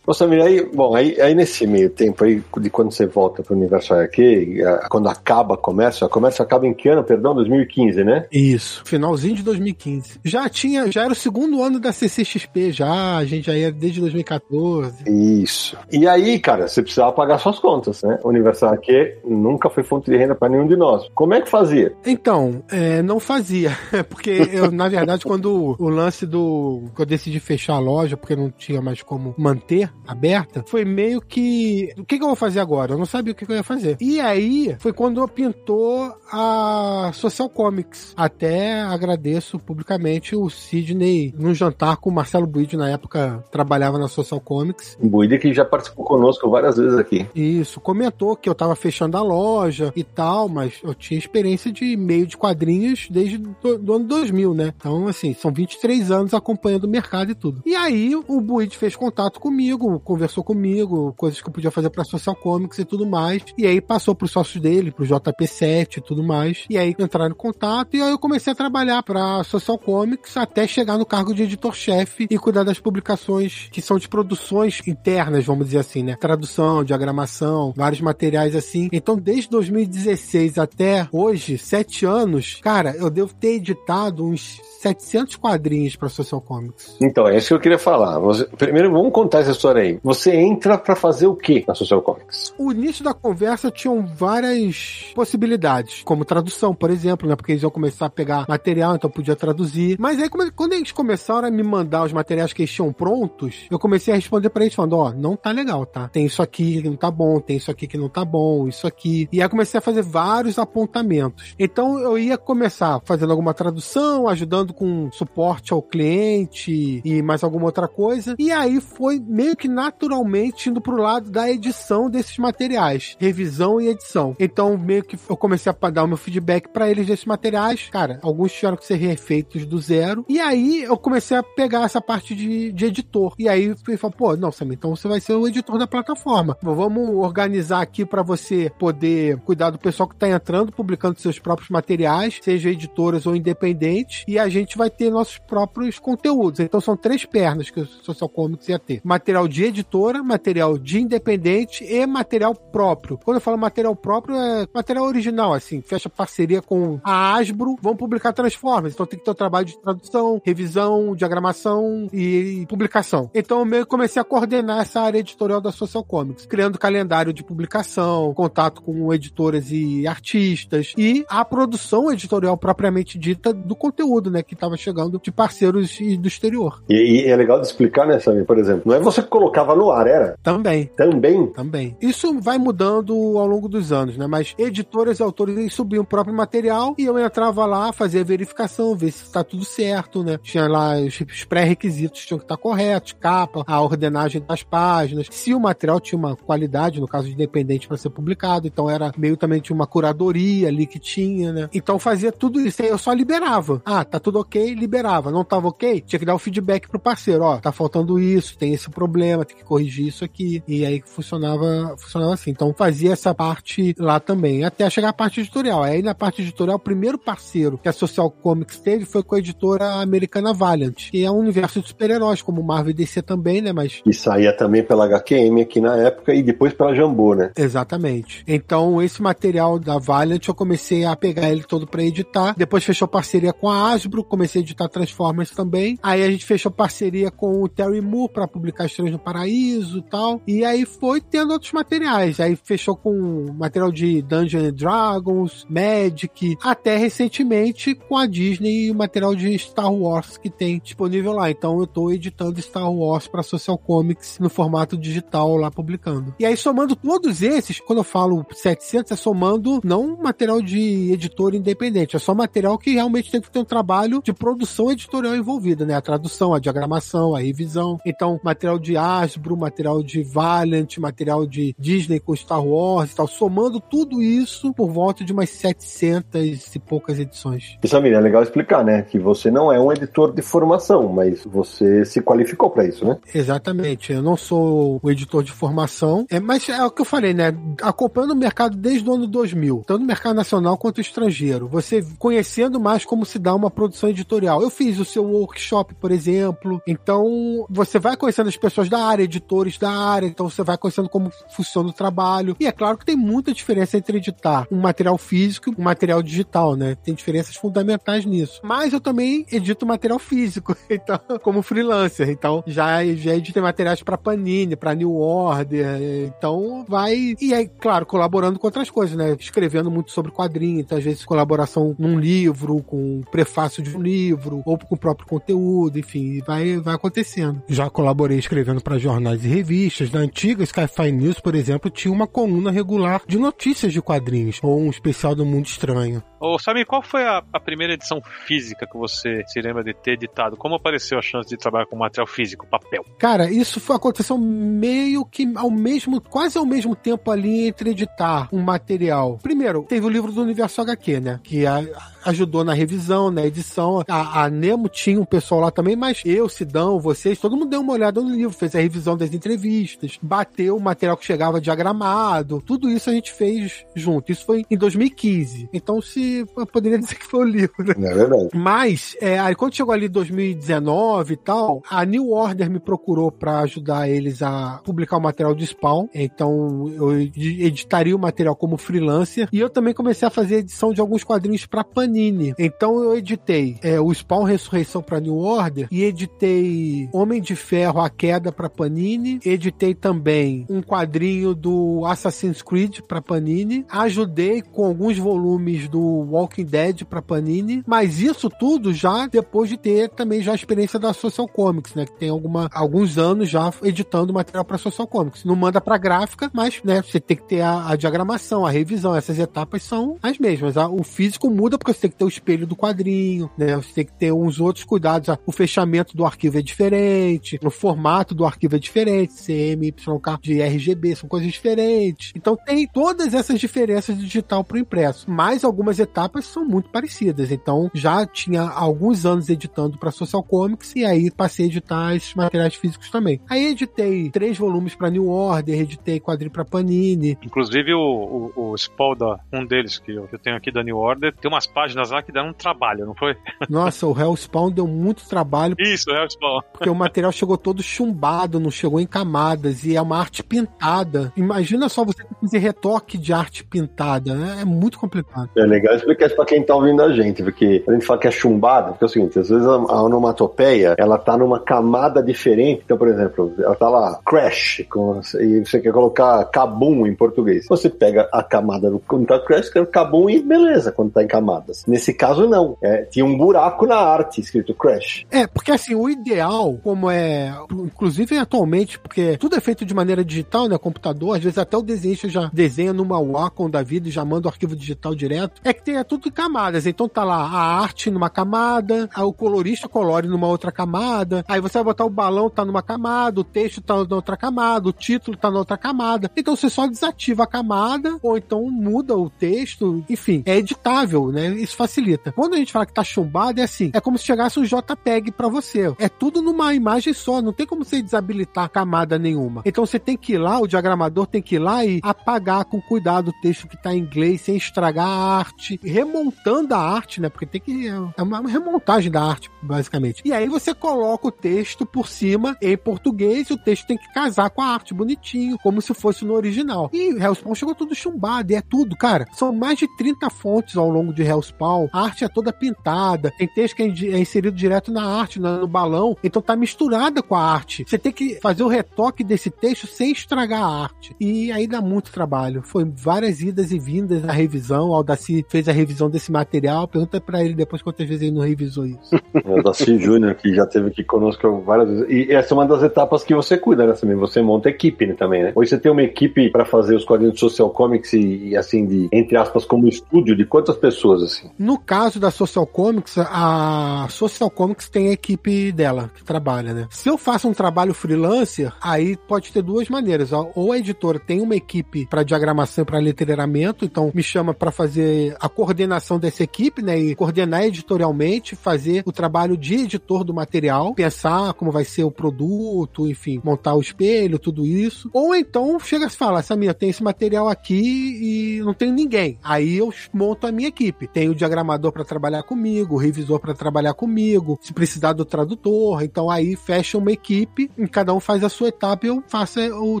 Ô Samir, aí, bom, aí, aí nesse meio tempo aí, de quando você volta para o Universo HQ, quando acaba a comércio, a comércio acaba em que ano, perdão? 2015, né? Isso, finalzinho de 2015. Já tinha, já era o segundo ano da CCXP, já, a gente já ia desde 2014. Isso. E aí, cara, você precisava pagar suas contas, né? O Universo HQ nunca foi fonte de renda para nenhum de nós. Como é que fazia? Então, é, não fazia, porque eu, na verdade, quando o lance do. Quando eu decidi fechar a loja, porque não tinha mais como manter, aberta, foi meio que. O que, que eu vou fazer agora? Eu não sabia o que, que eu ia fazer. E aí foi quando pintou a Social Comics. Até agradeço publicamente o Sidney num jantar com o Marcelo Buide, na época trabalhava na Social Comics. O Buide que já participou conosco várias vezes aqui. Isso, comentou que eu tava fechando a loja e tal, mas eu tinha experiência de meio de quadrinhos desde do, do ano 2000, né? Então, assim, são 23 anos acompanhando o mercado e tudo. E aí o Buide fez contato comigo, conversou comigo, coisas que eu podia fazer pra Social Comics e tudo mais. E aí passou pros sócios dele, pro JP7 e tudo mais. E aí entraram em contato e aí eu comecei a trabalhar pra Social Comics até chegar no cargo de editor-chefe e cuidar das publicações que são de produções internas, vamos dizer assim, né? Tradução, diagramação, vários materiais assim. Então, desde 2016 até hoje, sete anos, cara, eu devo ter editado uns 700 quadrinhos para Social Comics. Então, é isso que eu queria falar. Você, primeiro, vamos contar essa história aí. Você entra para fazer o que na Social Comics? O início da conversa tinham várias possibilidades, como tradução, por exemplo, né? Porque eles iam começar a pegar material, então podia traduzir. Mas aí, quando eles começaram a me mandar os materiais que eles tinham prontos, eu comecei a responder para eles falando: ó, oh, não tá legal, tá? Tem isso aqui que não tá bom, tem isso aqui que não tá bom, isso aqui. E aí comecei a fazer vários apontamentos. Então eu ia começar fazendo alguma tradução, ajudando com suporte ao cliente e mais alguma outra coisa. E aí foi meio que naturalmente indo pro lado da edição desses materiais, revisão e edição. Então meio que eu comecei a dar o meu feedback para eles desses materiais. Cara, alguns tiveram que ser refeitos do zero. E aí eu comecei a pegar essa parte de, de editor. E aí eu falei, pô, não, Sam, então você vai ser o editor da plataforma. Vamos organizar aqui para você poder cuidar do pessoal que tá entrando, publicando seus próprios materiais, seja editoras ou independentes, e a gente vai ter nossos próprios conteúdos. Então são três pernas que o Social Comics ia ter: material de editora, material de independente e material próprio. Quando eu falo material próprio, é material original, assim, fecha parceria com a Asbro, vão publicar Transformers. Então tem que ter o trabalho de tradução, revisão, diagramação e publicação. Então eu meio que comecei a coordenar essa área editorial da Social Comics, criando calendário de publicação, contato com editoras e artistas e a produção editorial propriamente dita do conteúdo, né? Que estava chegando de parceiros do exterior. E, e, é legal de explicar, né, Samir? Por exemplo, não é você colocava no ar, era? Também. Também? Também. Isso vai mudando ao longo dos anos, né? Mas editoras e autores subiam o próprio material e eu entrava lá, fazia a verificação, ver se está tudo certo, né? Tinha lá os pré-requisitos tinham que estar corretos, capa, a ordenagem das páginas, se o material tinha uma qualidade, no caso de independente para ser publicado, então era meio também tinha uma curadoria ali que tinha, né? Então fazia tudo isso, aí eu só liberava. Ah, tá tudo ok, liberava. Não tava ok, tinha que dar o feedback pro parceiro, ó, tá faltando isso, tem esse problema, tem que corrigir isso aqui. E aí funcionava, funcionava assim. Então fazia essa parte lá também, até chegar a parte editorial. Aí na parte editorial, o primeiro parceiro que a Social Comics teve foi com a editora americana Valiant, que é um universo de super-heróis, como Marvel e DC também, né, mas... E saía também pela HQM aqui na época e depois pela Jambô, né? Exatamente. Então esse material da Valiant eu comecei a pegar ele todo para editar, depois fechou parceria com a Asbro, comecei a editar Transformers também. Aí a gente fechou parceria com o Terry Moore para publicar Estranhos no Paraíso tal. E aí foi tendo outros materiais. Aí fechou com material de Dungeons Dragons, Magic, até recentemente com a Disney e o material de Star Wars que tem disponível lá. Então eu tô editando Star Wars para Social Comics no formato digital lá publicando. E aí somando todos esses, quando eu falo 700 é somando não material de editor independente, é só material que realmente tem que ter um trabalho de produção editorial envolvida, né? A tradução, a diagramação, a revisão. Então, material de Hasbro, material de Valiant, material de Disney com Star Wars e tal, somando tudo isso por volta de umas 700 e poucas edições. Isso, Samir, é legal explicar, né? Que você não é um editor de formação, mas você se qualificou para isso, né? Exatamente. Eu não sou o editor de formação, é, mas é o que eu falei, né? Acompanhando o mercado desde o ano 2000, tanto no mercado nacional quanto estrangeiro. Você conhecendo mais como se dá uma produção editorial. Eu fiz o seu workshop, por exemplo. Então, você vai conhecendo as pessoas da área, editores da área, então você vai conhecendo como funciona o trabalho. E é claro que tem muita diferença entre editar um material físico e um material digital, né? Tem diferenças fundamentais nisso. Mas eu também edito material físico, então, como freelancer. Então, já, já editei materiais para Panini, para New Order. Então, vai. E aí, claro, colaborando com outras coisas, né? Escrevendo muito sobre quadrinhos, então, às vezes colaboração num livro, com prefácio de um livro, ou com o próprio conteúdo, enfim, vai, vai acontecendo. Já colaborei escrevendo para jornais e revistas. Na antiga Sci-Fi News, por exemplo, tinha uma coluna regular de notícias de quadrinhos, ou um especial do Mundo Estranho. Ô, Samir, qual foi a, a primeira edição física que você se lembra de ter editado? Como apareceu a chance de trabalhar com material físico, papel? Cara, isso foi, aconteceu meio que ao mesmo, quase ao mesmo tempo ali entre editar um material. Primeiro, teve o livro do Universo HQ, né? Que a, ajudou na revisão, na edição. A, a, Nemo tinha um pessoal lá também, mas eu, Sidão, vocês, todo mundo deu uma olhada no livro, fez a revisão das entrevistas, bateu o material que chegava diagramado, tudo isso a gente fez junto. Isso foi em 2015. Então, se eu poderia dizer que foi o livro. Né? É verdade. Mas, é, aí quando chegou ali 2019 e tal, a New Order me procurou para ajudar eles a publicar o material de Spawn. Então, eu editaria o material como freelancer e eu também comecei a fazer edição de alguns quadrinhos para Panini. Então, eu editei é, o Spawn Ressurreição para New Order e editei Homem de Ferro A Queda para Panini. Editei também um quadrinho do Assassin's Creed para Panini. Ajudei com alguns volumes do Walking Dead para Panini, mas isso tudo já depois de ter também já a experiência da Social Comics, né, que tem alguma, alguns anos já editando material para Social Comics. Não manda para gráfica, mas né, você tem que ter a, a, diagramação, a revisão, essas etapas são as mesmas. O físico muda porque você tem que ter o espelho do quadrinho, né, você tem que ter uns outros cuidados. O fechamento do arquivo é diferente, o formato do arquivo é diferente, CMYK de RGB são coisas diferentes. Então tem todas essas diferenças digital para o impresso, mais algumas etapas são muito parecidas. Então já tinha alguns anos editando para Social Comics e aí passei a editar esses materiais físicos também. Aí editei três volumes para New Order, editei quadrinho para Panini. Inclusive o, o, o Spalda, um deles que eu, que eu tenho aqui da New Order, tem umas páginas lá que deram um trabalho, não foi? Nossa, o Hellspawn deu muito trabalho. Isso, o Hellspawn. Porque o material chegou todo chumbado, não chegou em camadas e é uma arte pintada. Imagina só você fazer retoque de arte pintada, né? É muito complicado. É legal explicar isso pra quem tá ouvindo a gente, porque a gente fala que é chumbado, porque é o seguinte, às vezes a onomatopeia, ela tá numa camada diferente. Então, por exemplo, ela tá lá, crash, com, e você quer colocar cabum em português. Você pega a camada do quando tá crash, escreve cabum e beleza, quando tá em camadas. Nesse caso, não. É, tinha um buraco na arte escrito crash. É, porque assim, o ideal, como é, inclusive atualmente, porque tudo é feito de maneira digital, né, computador, às vezes até o desenhista já desenha numa Wacom da vida e já manda o arquivo digital direto, é que tem é tudo em camadas. Então tá lá a arte numa camada, o colorista colore numa outra camada, aí você vai botar o balão, tá numa camada, o texto tá na outra camada, o título tá na outra camada. Então você só desativa a camada, ou então muda o texto, enfim, é editável, né? Isso facilita. Quando a gente fala que tá chumbado, é assim, é como se chegasse um JPEG para você. É tudo numa imagem só, não tem como você desabilitar camada nenhuma. Então você tem que ir lá, o diagramador tem que ir lá e apagar com cuidado o texto que tá em inglês, sem estragar a arte, remontando a arte, né? Porque tem que. É uma remontagem da arte, basicamente. E aí você coloca o texto por cima em português e o texto tem que casar com a arte bonitinho, como se fosse no original. E Hellspawn chegou tudo chumbado, e é tudo, cara. São mais de 30 fontes ao longo de Hellspawn. A arte é toda pintada, tem texto que é inserido direto na arte, no balão, então tá misturada com a arte. Você tem que fazer o retoque desse texto sem estragar a arte. E aí dá muito trabalho. Foi várias idas e vindas na revisão. O Aldaci fez a revisão desse material. Pergunta para ele depois quantas vezes ele não revisou isso. Aldaci Júnior, que já teve aqui conosco várias vezes. E essa é uma das etapas que você cuida, né, também. Você monta equipe né, também, né? Hoje você tem uma equipe para fazer os quadrinhos de Social Comics e, e, assim, de, entre aspas, como estúdio, de quantas pessoas, assim? No caso da Social Comics, a Social Comics tem a equipe dela que trabalha, né? Se eu faço um trabalho freelancer, aí pode ter duas maneiras. Ou a editora tem uma equipe para diagramação e para letreiramento, então me chama para fazer a coordenação dessa equipe, né? E coordenar editorialmente, fazer o trabalho de editor do material, pensar como vai ser o produto, enfim, montar o espelho, tudo isso. Ou então chega e fala, Samir, tem esse material aqui e não tem ninguém. Aí eu monto a minha equipe. Tem o diagramador para trabalhar comigo, o revisor para trabalhar comigo, se precisar do tradutor. Então aí fecha uma equipe, e cada um faz a sua etapa e eu faço o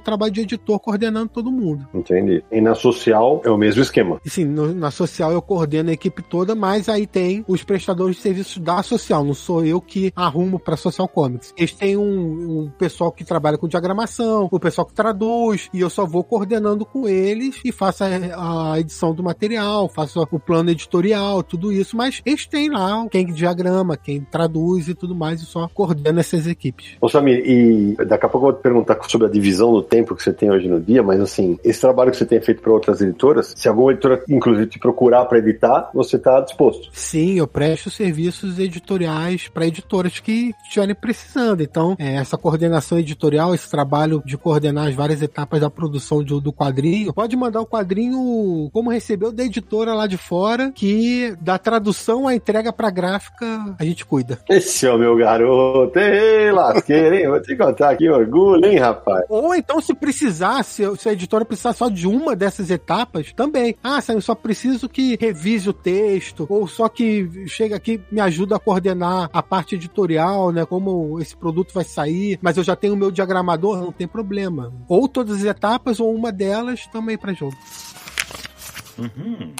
trabalho de editor coordenando todo mundo. Entendi. E na social é o mesmo esquema. Sim, no, na social eu coordeno a equipe toda, mas aí tem os prestadores de serviços da social. Não sou eu que arrumo para Social Comics. Eles têm um, um pessoal que trabalha com diagramação, o pessoal que traduz, e eu só vou coordenando com eles e faço a, a edição do material, faço o plano editorial tudo isso, mas eles têm lá quem diagrama, quem traduz e tudo mais, e só coordena essas equipes. Ô Samir, e daqui a pouco eu vou te perguntar sobre a divisão do tempo que você tem hoje no dia, mas assim, esse trabalho que você tem feito para outras editoras, se alguma editora, inclusive, te procurar para editar, você está disposto? Sim, eu presto serviços editoriais para editoras que estiverem precisando. Então, é, essa coordenação editorial, esse trabalho de coordenar as várias etapas da produção do quadrinho, pode mandar o quadrinho como recebeu da editora lá de fora, que da tradução à entrega para gráfica a gente cuida. Esse é o meu garoto, ei, lasqueira, hein? Vou te contar aqui orgulho, hein, rapaz? Ou então, se precisar, se, se a editora precisar só de uma dessas etapas, também. Ah, Sam, eu só preciso que revise o texto, ou só que chega aqui me ajuda a coordenar a parte editorial, né? Como esse produto vai sair, mas eu já tenho o meu diagramador, não tem problema. Ou todas as etapas, ou uma delas, também para jogo. Uhum.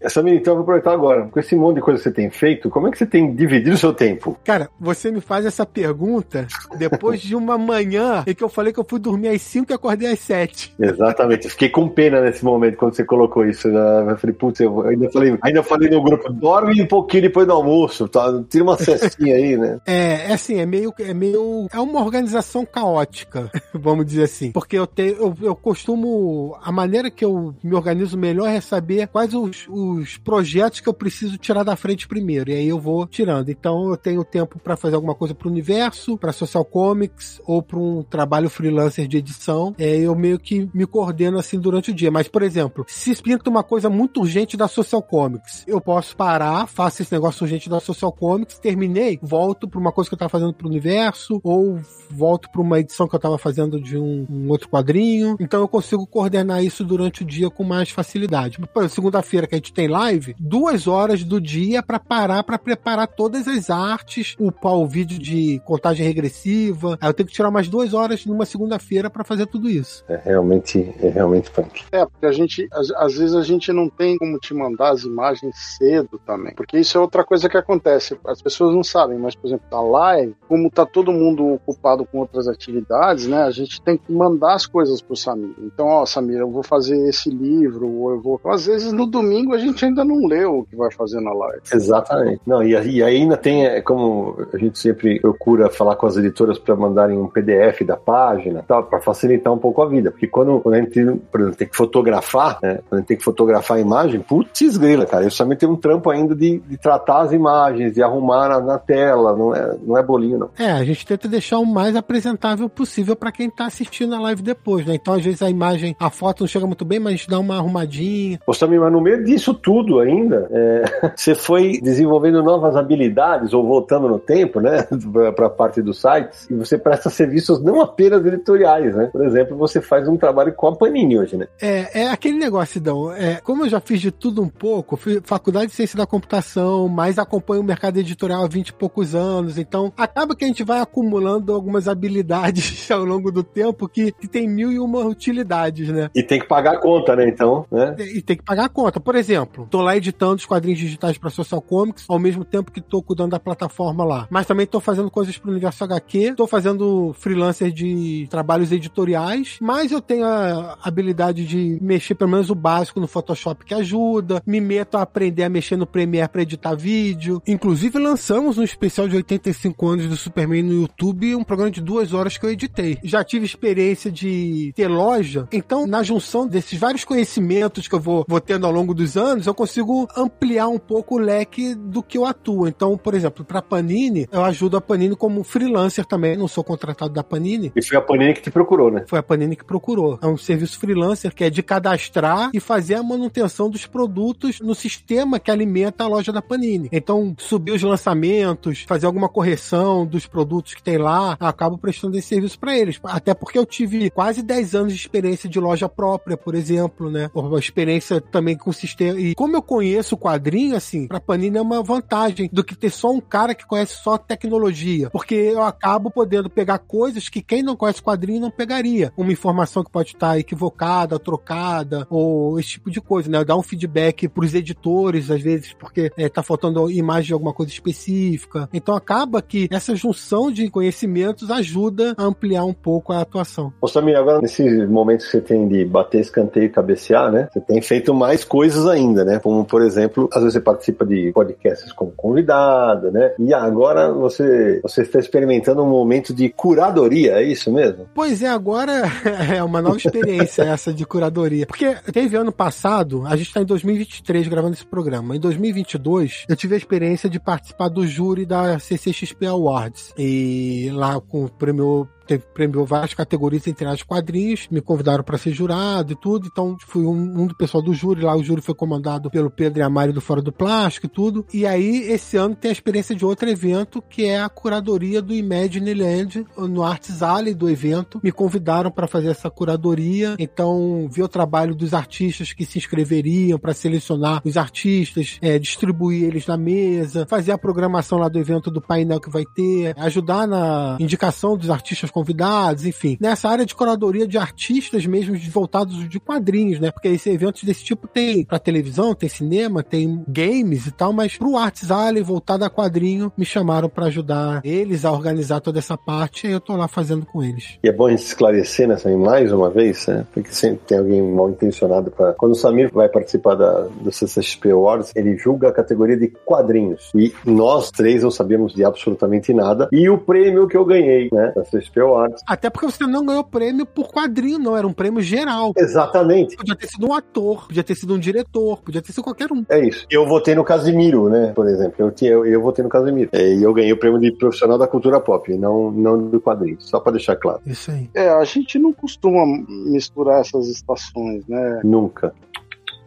Essa então eu vou aproveitar agora. Com esse monte de coisa que você tem feito, como é que você tem dividido o seu tempo? Cara, você me faz essa pergunta depois de uma manhã em que eu falei que eu fui dormir às 5 e acordei às 7. Exatamente. Eu fiquei com pena nesse momento quando você colocou isso. Eu falei, putz, eu ainda falei, ainda falei no grupo, dorme um pouquinho depois do almoço, tá? Tira uma cestinha aí, né? É, é assim, é meio, é meio, é uma organização caótica, vamos dizer assim. Porque eu tenho, eu, eu costumo, a maneira que eu me organizo melhor é saber quais os, os os projetos que eu preciso tirar da frente primeiro. E aí eu vou tirando. Então eu tenho tempo para fazer alguma coisa para o universo, para Social Comics ou para um trabalho freelancer de edição. É, eu meio que me coordeno assim durante o dia. Mas, por exemplo, se pinta uma coisa muito urgente da Social Comics, eu posso parar, faço esse negócio urgente da Social Comics, terminei, volto para uma coisa que eu estava fazendo para o universo ou volto para uma edição que eu estava fazendo de um, um, outro quadrinho. Então eu consigo coordenar isso durante o dia com mais facilidade. Segunda-feira que a gente tem live, duas horas do dia para parar para preparar todas as artes, upar o vídeo de contagem regressiva. Aí eu tenho que tirar mais duas horas numa segunda-feira para fazer tudo isso. É realmente, é realmente punk. É, porque a gente, às, às, vezes a gente não tem como te mandar as imagens cedo também. Porque isso é outra coisa que acontece. As pessoas não sabem, mas, por exemplo, na live, como tá todo mundo ocupado com outras atividades, né? A gente tem que mandar as coisas pro Samir. Então, ó, Samir, eu vou fazer esse livro, ou eu vou. Às vezes no domingo a gente gente ainda não leu o que vai fazer na live. Exatamente. Não, e, e ainda tem, é, como a gente sempre procura falar com as editoras para mandarem um PDF da página, tal, para facilitar um pouco a vida. Porque quando, quando a gente, por exemplo, tem que fotografar, né? Quando a gente tem que fotografar a imagem, putz grila, cara. Eu também tenho um trampo ainda de, de tratar as imagens, de arrumar na, na, tela, não é, não é bolinho, não. É, a gente tenta deixar o mais apresentável possível para quem tá assistindo a live depois, né? Então, às vezes, a imagem, a foto não chega muito bem, mas a gente dá uma arrumadinha. Ô, Samir, mas no meio disso tudo ainda, é, você foi desenvolvendo novas habilidades ou voltando no tempo, né, para a parte dos sites, e você presta serviços não apenas editoriais, né? Por exemplo, você faz um trabalho com a Panini hoje, né? É, é aquele negócio, Dão. É, como eu já fiz de tudo um pouco, fui faculdade de ciência da computação, mas acompanho o mercado editorial há 20 e poucos anos, então acaba que a gente vai acumulando algumas habilidades ao longo do tempo que, que tem mil e uma utilidades, né? E tem que pagar a conta, né? Então, né? E, e tem que pagar a conta. Por exemplo, tô lá editando os quadrinhos digitais para Social Comics, ao mesmo tempo que tô cuidando da plataforma lá. Mas também tô fazendo coisas pro universo HQ, tô fazendo freelancer de trabalhos editoriais, mas eu tenho a habilidade de mexer pelo menos o básico no Photoshop que ajuda, me meto a aprender a mexer no Premiere para editar vídeo. Inclusive lançamos um especial de 85 anos do Superman no YouTube, um programa de duas horas que eu editei. Já tive experiência de ter loja, então na junção desses vários conhecimentos que eu vou, vou tendo ao longo dos anos, eu consigo ampliar um pouco o leque do que eu atuo. Então, por exemplo, para Panini, eu ajudo a Panini como freelancer também, não sou contratado da Panini. E foi a Panini que te procurou, né? Foi a Panini que procurou. É um serviço freelancer que é de cadastrar e fazer a manutenção dos produtos no sistema que alimenta a loja da Panini. Então, subir os lançamentos, fazer alguma correção dos produtos que tem lá, eu acabo prestando esse serviço para eles. Até porque eu tive quase 10 anos de experiência de loja própria, por exemplo, né? Uma experiência também com sistema. E como eu conheço o quadrinho, assim, pra Panini é uma vantagem do que ter só um cara que conhece só tecnologia. Porque eu acabo podendo pegar coisas que quem não conhece quadrinho não pegaria. Uma informação que pode estar equivocada, trocada, ou esse tipo de coisa, né? Dar um feedback pros editores, às vezes, porque é, tá faltando imagem de alguma coisa específica. Então acaba que essa junção de conhecimentos ajuda a ampliar um pouco a atuação. Ô Samir, agora nesses momentos que você tem de bater escanteio e cabecear, né? Você tem feito mais coisas ainda ainda, né? Como, por exemplo, às vezes você participa de podcasts como convidado, né? E agora você, você está experimentando um momento de curadoria, é isso mesmo? Pois é, agora é uma nova experiência essa de curadoria. Porque teve ano passado, a gente está em 2023 gravando esse programa. Em 2022, eu tive a experiência de participar do júri da CCXP Awards. E lá com o prêmio teve, premiou várias categorias, entre as quadrinhos, me convidaram para ser jurado e tudo, então fui um, um, do pessoal do júri, lá o júri foi comandado pelo Pedro e a Mari do Fora do Plástico e tudo, e aí esse ano tem a experiência de outro evento, que é a curadoria do Imagine Land, no Arts Alley do evento, me convidaram para fazer essa curadoria, então vi o trabalho dos artistas que se inscreveriam para selecionar os artistas, é, distribuir eles na mesa, fazer a programação lá do evento do painel que vai ter, ajudar na indicação dos artistas convidados, enfim. Nessa área de curadoria de artistas mesmo voltados de quadrinhos, né? Porque esse eventos desse tipo tem pra televisão, tem cinema, tem games e tal, mas pro Arts Alley voltado a quadrinho, me chamaram para ajudar eles a organizar toda essa parte e eu tô lá fazendo com eles. E é bom a gente esclarecer nessa mais uma vez, né? Porque sempre tem alguém mal intencionado para Quando o Samir vai participar da, do CCXP Awards, ele julga a categoria de quadrinhos. E nós três não sabíamos de absolutamente nada. E o prêmio que eu ganhei, né? Da CCXP Awards até porque você não ganhou prêmio por quadrinho, não. Era um prêmio geral. Exatamente. Podia ter sido um ator, podia ter sido um diretor, podia ter sido qualquer um. É isso. Eu votei no Casimiro, né? Por exemplo. Eu, tinha, eu, eu votei no Casimiro. É, e eu ganhei o prêmio de profissional da cultura pop, não, não do quadrinho. Só pra deixar claro. Isso aí. É, a gente não costuma misturar essas estações, né? Nunca.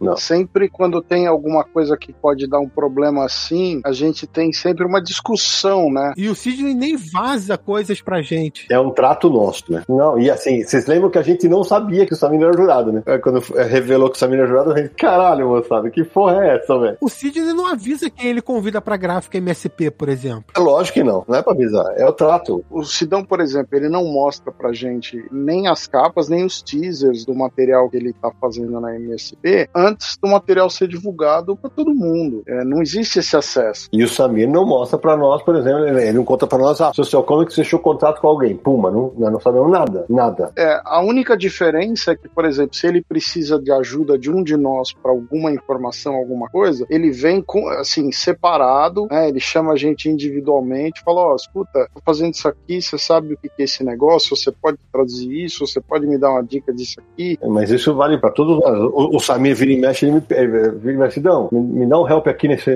Não. Sempre quando tem alguma coisa que pode dar um problema assim, a gente tem sempre uma discussão, né? E o Sidney nem vaza coisas pra gente. É um trato nosso, né? Não, e assim, vocês lembram que a gente não sabia que o Samir era jurado, né? Quando revelou que o Samir era jurado, a gente, caralho, moçada, que porra é essa, velho? O Sidney não avisa quem ele convida pra gráfica MSP, por exemplo. É lógico que não, não é pra avisar, é o trato. O Sidão, por exemplo, ele não mostra pra gente nem as capas, nem os teasers do material que ele tá fazendo na MSP antes antes do material ser divulgado para todo mundo. É, não existe esse acesso. E o Samir não mostra para nós, por exemplo, ele não conta para nós, ah, Social Comics fechou contato com alguém. Puma, não, nós não sabemos nada, nada. É, a única diferença é que, por exemplo, se ele precisa de ajuda de um de nós para alguma informação, alguma coisa, ele vem com, assim, separado, né, ele chama a gente individualmente, fala, ó, oh, escuta, tô fazendo isso aqui, você sabe o que é esse negócio, você pode traduzir isso, você pode me dar uma dica disso aqui. É, mas isso vale para todos nós. O, o Samir vira mexe, ele me, ele me Sidão, me, me dá um help aqui nesse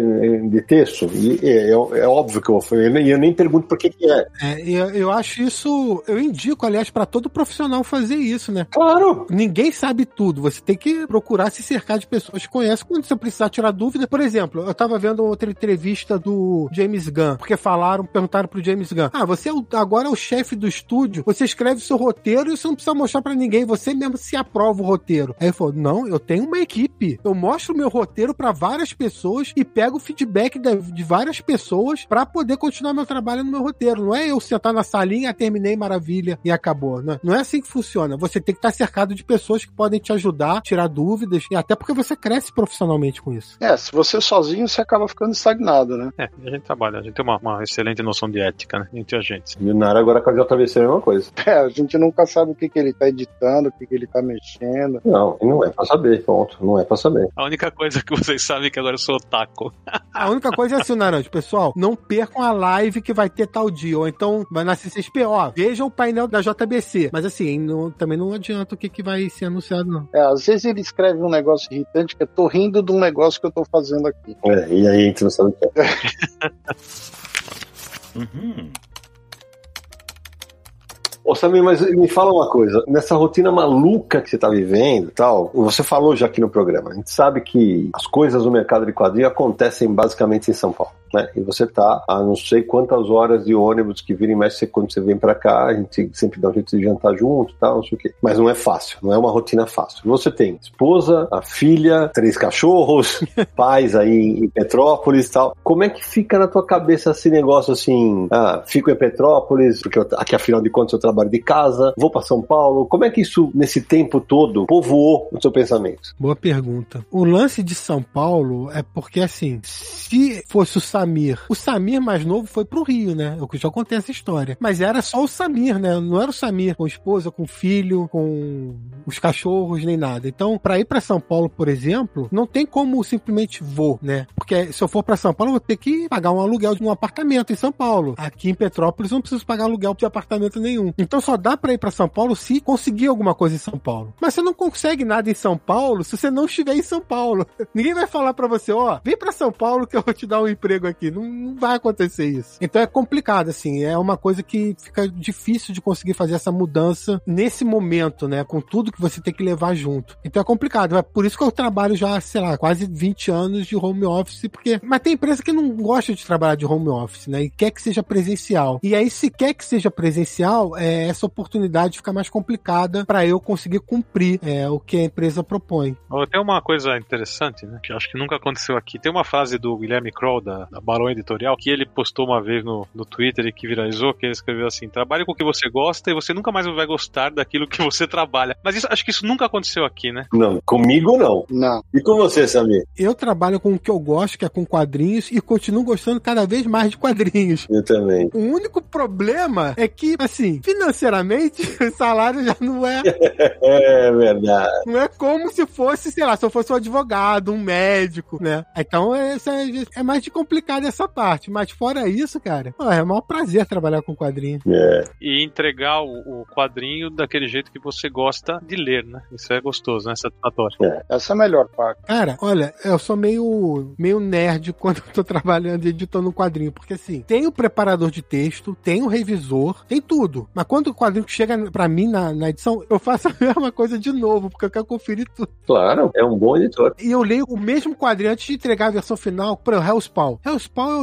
de texto. E é, é, é óbvio que eu vou e eu nem pergunto por que, que é. é eu, eu acho isso, eu indico, aliás, para todo profissional fazer isso, né? Claro! Ninguém sabe tudo, você tem que procurar se cercar de pessoas que conhecem quando você precisar tirar dúvida. Por exemplo, eu tava vendo outra entrevista do James Gunn, porque falaram, perguntaram pro James Gunn: Ah, você é o, agora é o chefe do estúdio, você escreve seu roteiro e você não precisa mostrar para ninguém, você mesmo se aprova o roteiro. Aí ele falou: Não, eu tenho uma equipe. Eu mostro meu roteiro para várias pessoas e pego o feedback de, de várias pessoas para poder continuar meu trabalho no meu roteiro. Não é eu sentar na salinha, terminei, maravilha e acabou. Não, não é assim que funciona. Você tem que estar cercado de pessoas que podem te ajudar, tirar dúvidas, e até porque você cresce profissionalmente com isso. É, se você sozinho, você acaba ficando estagnado, né? É, a gente trabalha, a gente tem uma, uma excelente noção de ética, né? Entre a gente. E o Nara agora com a JVC é a mesma coisa. É, a gente nunca sabe o que, que ele tá editando, o que, que ele tá mexendo. Não, não é pra saber, ponto. Não é pra saber. A única coisa que vocês sabem é que agora eu sou otaku. A única coisa é assim, Naranjo, pessoal, não percam a live que vai ter tal dia, ou então vai na CCXP, ó, vejam o painel da JBC. Mas assim, não, também não adianta o que, que vai ser anunciado, não. É, às vezes ele escreve um negócio irritante que eu tô rindo de um negócio que eu tô fazendo aqui. É, e aí a gente não sabe o que é. uhum. Ô Samir, mas me fala uma coisa, nessa rotina maluca que você está vivendo tal, você falou já aqui no programa, a gente sabe que as coisas no mercado de quadrinho acontecem basicamente em São Paulo né? E você tá a não sei quantas horas de ônibus que vira e mexe quando você vem para cá, a gente sempre dá um jeito de jantar junto tal, não sei o quê. Mas não é fácil, não é uma rotina fácil. Você tem esposa, a filha, três cachorros, pais aí em Petrópolis tal. Como é que fica na tua cabeça esse negócio assim? Ah, fico em Petrópolis, porque eu, aqui afinal de contas eu trabalho de casa, vou para São Paulo. Como é que isso, nesse tempo todo, povoou o seu pensamento? Boa pergunta. O lance de São Paulo é porque, assim, se fosse o Samir. O Samir mais novo foi pro Rio, né? Eu já contei essa história. Mas era só o Samir, né? Não era o Samir com esposa, com filho, com os cachorros, nem nada. Então, para ir para São Paulo, por exemplo, não tem como simplesmente vou, né? Porque se eu for para São Paulo, eu vou ter que pagar um aluguel de um apartamento em São Paulo. Aqui em Petrópolis, eu não preciso pagar aluguel de apartamento nenhum. Então, só dá para ir para São Paulo se conseguir alguma coisa em São Paulo. Mas você não consegue nada em São Paulo se você não estiver em São Paulo. Ninguém vai falar para você, ó, oh, vem para São Paulo que eu vou te dar um emprego aqui. Não, não vai acontecer isso. Então é complicado, assim. É uma coisa que fica difícil de conseguir fazer essa mudança nesse momento, né? Com tudo que você tem que levar junto. Então é complicado. É por isso que eu trabalho já, sei lá, quase 20 anos de home office, porque. Mas tem empresa que não gosta de trabalhar de home office, né? E quer que seja presencial. E aí, se quer que seja presencial, é, essa oportunidade fica mais complicada para eu conseguir cumprir é, o que a empresa propõe. Tem uma coisa interessante, né? Que acho que nunca aconteceu aqui. Tem uma frase do Guilherme Kroll, da, da Barão Editorial, que ele postou uma vez no, no Twitter e que viralizou, que ele escreveu assim: trabalhe com o que você gosta e você nunca mais vai gostar daquilo que você trabalha. Mas isso, acho que isso nunca aconteceu aqui, né? Não, comigo não. Não. E com você, Samir? Eu trabalho com o que eu gosto, que é com quadrinhos, e continuo gostando cada vez mais de quadrinhos. Eu também. O único problema é que, assim, financeiramente, o salário já não é. é verdade. Não é como se fosse, sei lá, se eu fosse um advogado, um médico, né? Então é, é, é mais de complicado essa parte. Mas fora isso, cara, é o maior prazer trabalhar com quadrinhos. É. E entregar o, o quadrinho daquele jeito que você gosta de ler, né? Isso é gostoso, né? Satisfatório. É. Essa é a melhor parte. Cara, olha, eu sou meio, meio nerd quando eu tô trabalhando e editando um quadrinho, porque assim, tem o preparador de texto, tem o revisor, tem tudo. Mas quando o quadrinho chega pra mim na, na edição, eu faço a mesma coisa de novo, porque eu quero conferir tudo. Claro, é um bom editor. E eu leio o mesmo quadrinho antes de entregar a versão final para o Hellspawn. Hellspawn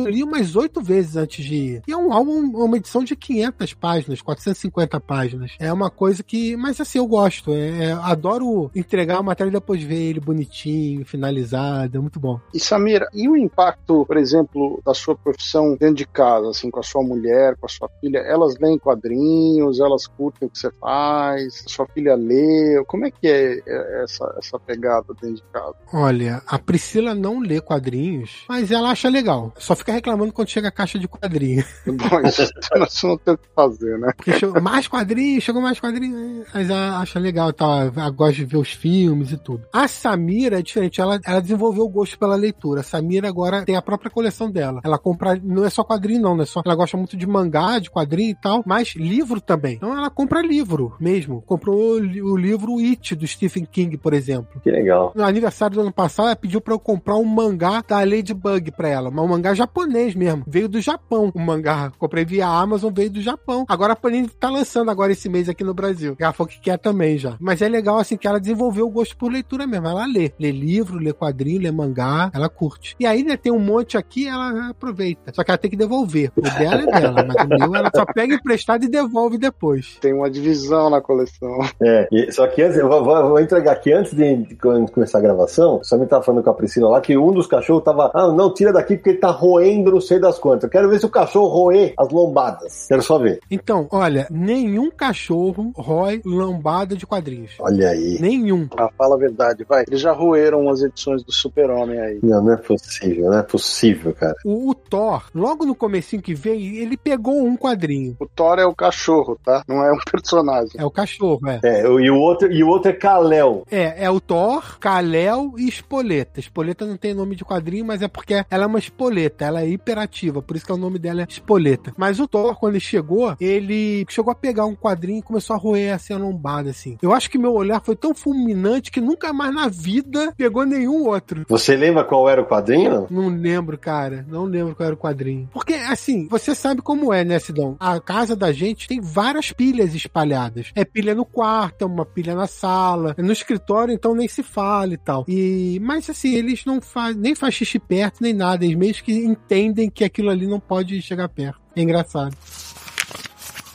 eu li umas oito vezes antes de ir. E é um álbum, uma edição de 500 páginas, 450 páginas. É uma coisa que, mas assim, eu gosto. É, é, adoro entregar a matéria e depois ver ele bonitinho, finalizado. É muito bom. E Samira, e o impacto, por exemplo, da sua profissão dentro de casa, assim, com a sua mulher, com a sua filha? Elas leem quadrinhos, elas curtem o que você faz, a sua filha lê. Como é que é, é essa, essa pegada dentro de casa? Olha, a Priscila não lê quadrinhos, mas ela acha legal. Só fica reclamando quando chega a caixa de quadrinhos. Bom, isso não temos que fazer, né? Porque chegou mais quadrinhos, chegou mais quadrinhos, mas ela acha legal, tá? Ela gosta de ver os filmes e tudo. A Samira é diferente, ela, ela desenvolveu o gosto pela leitura. A Samira agora tem a própria coleção dela. Ela compra, não é só quadrinho não, não é só, ela gosta muito de mangá, de quadrinho e tal, mas livro também. Então ela compra livro mesmo. Comprou o livro It do Stephen King, por exemplo. Que legal. No aniversário do ano passado, ela pediu para eu comprar um mangá da Ladybug pra ela, mas um mangá japonês mesmo. Veio do Japão o mangá. Comprei via Amazon, veio do Japão. Agora a Panini tá lançando agora esse mês aqui no Brasil. Ela falou que quer também já. Mas é legal assim que ela desenvolveu o gosto por leitura mesmo. Ela lê. Lê livro, lê quadrinho, lê mangá, ela curte. E aí, né, tem um monte aqui, ela aproveita. Só que ela tem que devolver. O dela é dela, mas o meu ela só pega emprestado e devolve depois. Tem uma divisão na coleção. É, e, só que antes, eu vou, vou, vou entregar aqui antes de, de começar a gravação. Só me tava falando com a Priscila lá que um dos cachorros tava. Ah, não, tira daqui porque ele tá roendo não sei das quantas. Eu quero ver se o cachorro roer as lombadas. Quero só ver. Então, olha, nenhum cachorro rói lombada de quadrinhos. Olha aí. Nenhum. Ah, fala a verdade, vai. Eles já roeram as edições do Super-Homem aí. Não, não é possível, não é possível, cara. O, o Thor, logo no comecinho que veio, ele pegou um quadrinho. O Thor é o cachorro, tá? Não é um personagem. É o cachorro, é. É, e o outro, e o outro é Kalel. É, é o Thor, Kalel e Espoleta. Espoleta não tem nome de quadrinho, mas é porque ela é uma espoleta, ela é hiperativa, por isso que o nome dela é Espoleta. Mas o Thor, quando ele chegou, ele chegou a pegar um quadrinho e começou a roer assim a lombada, assim. Eu acho que meu olhar foi tão fulminante que nunca mais na vida pegou nenhum outro. Você lembra qual era o quadrinho? Não lembro, cara. Não lembro qual era o quadrinho. Porque, assim, você sabe como é, né, Sidão? A casa da gente tem várias pilhas espalhadas. É pilha no quarto, é uma pilha na sala, é no escritório, então nem se fala e tal. E, mas assim, eles não fazem, nem faz xixi perto, nem nada. Eles meio que entendem que aquilo ali não pode chegar perto. É engraçado.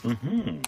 Uhum.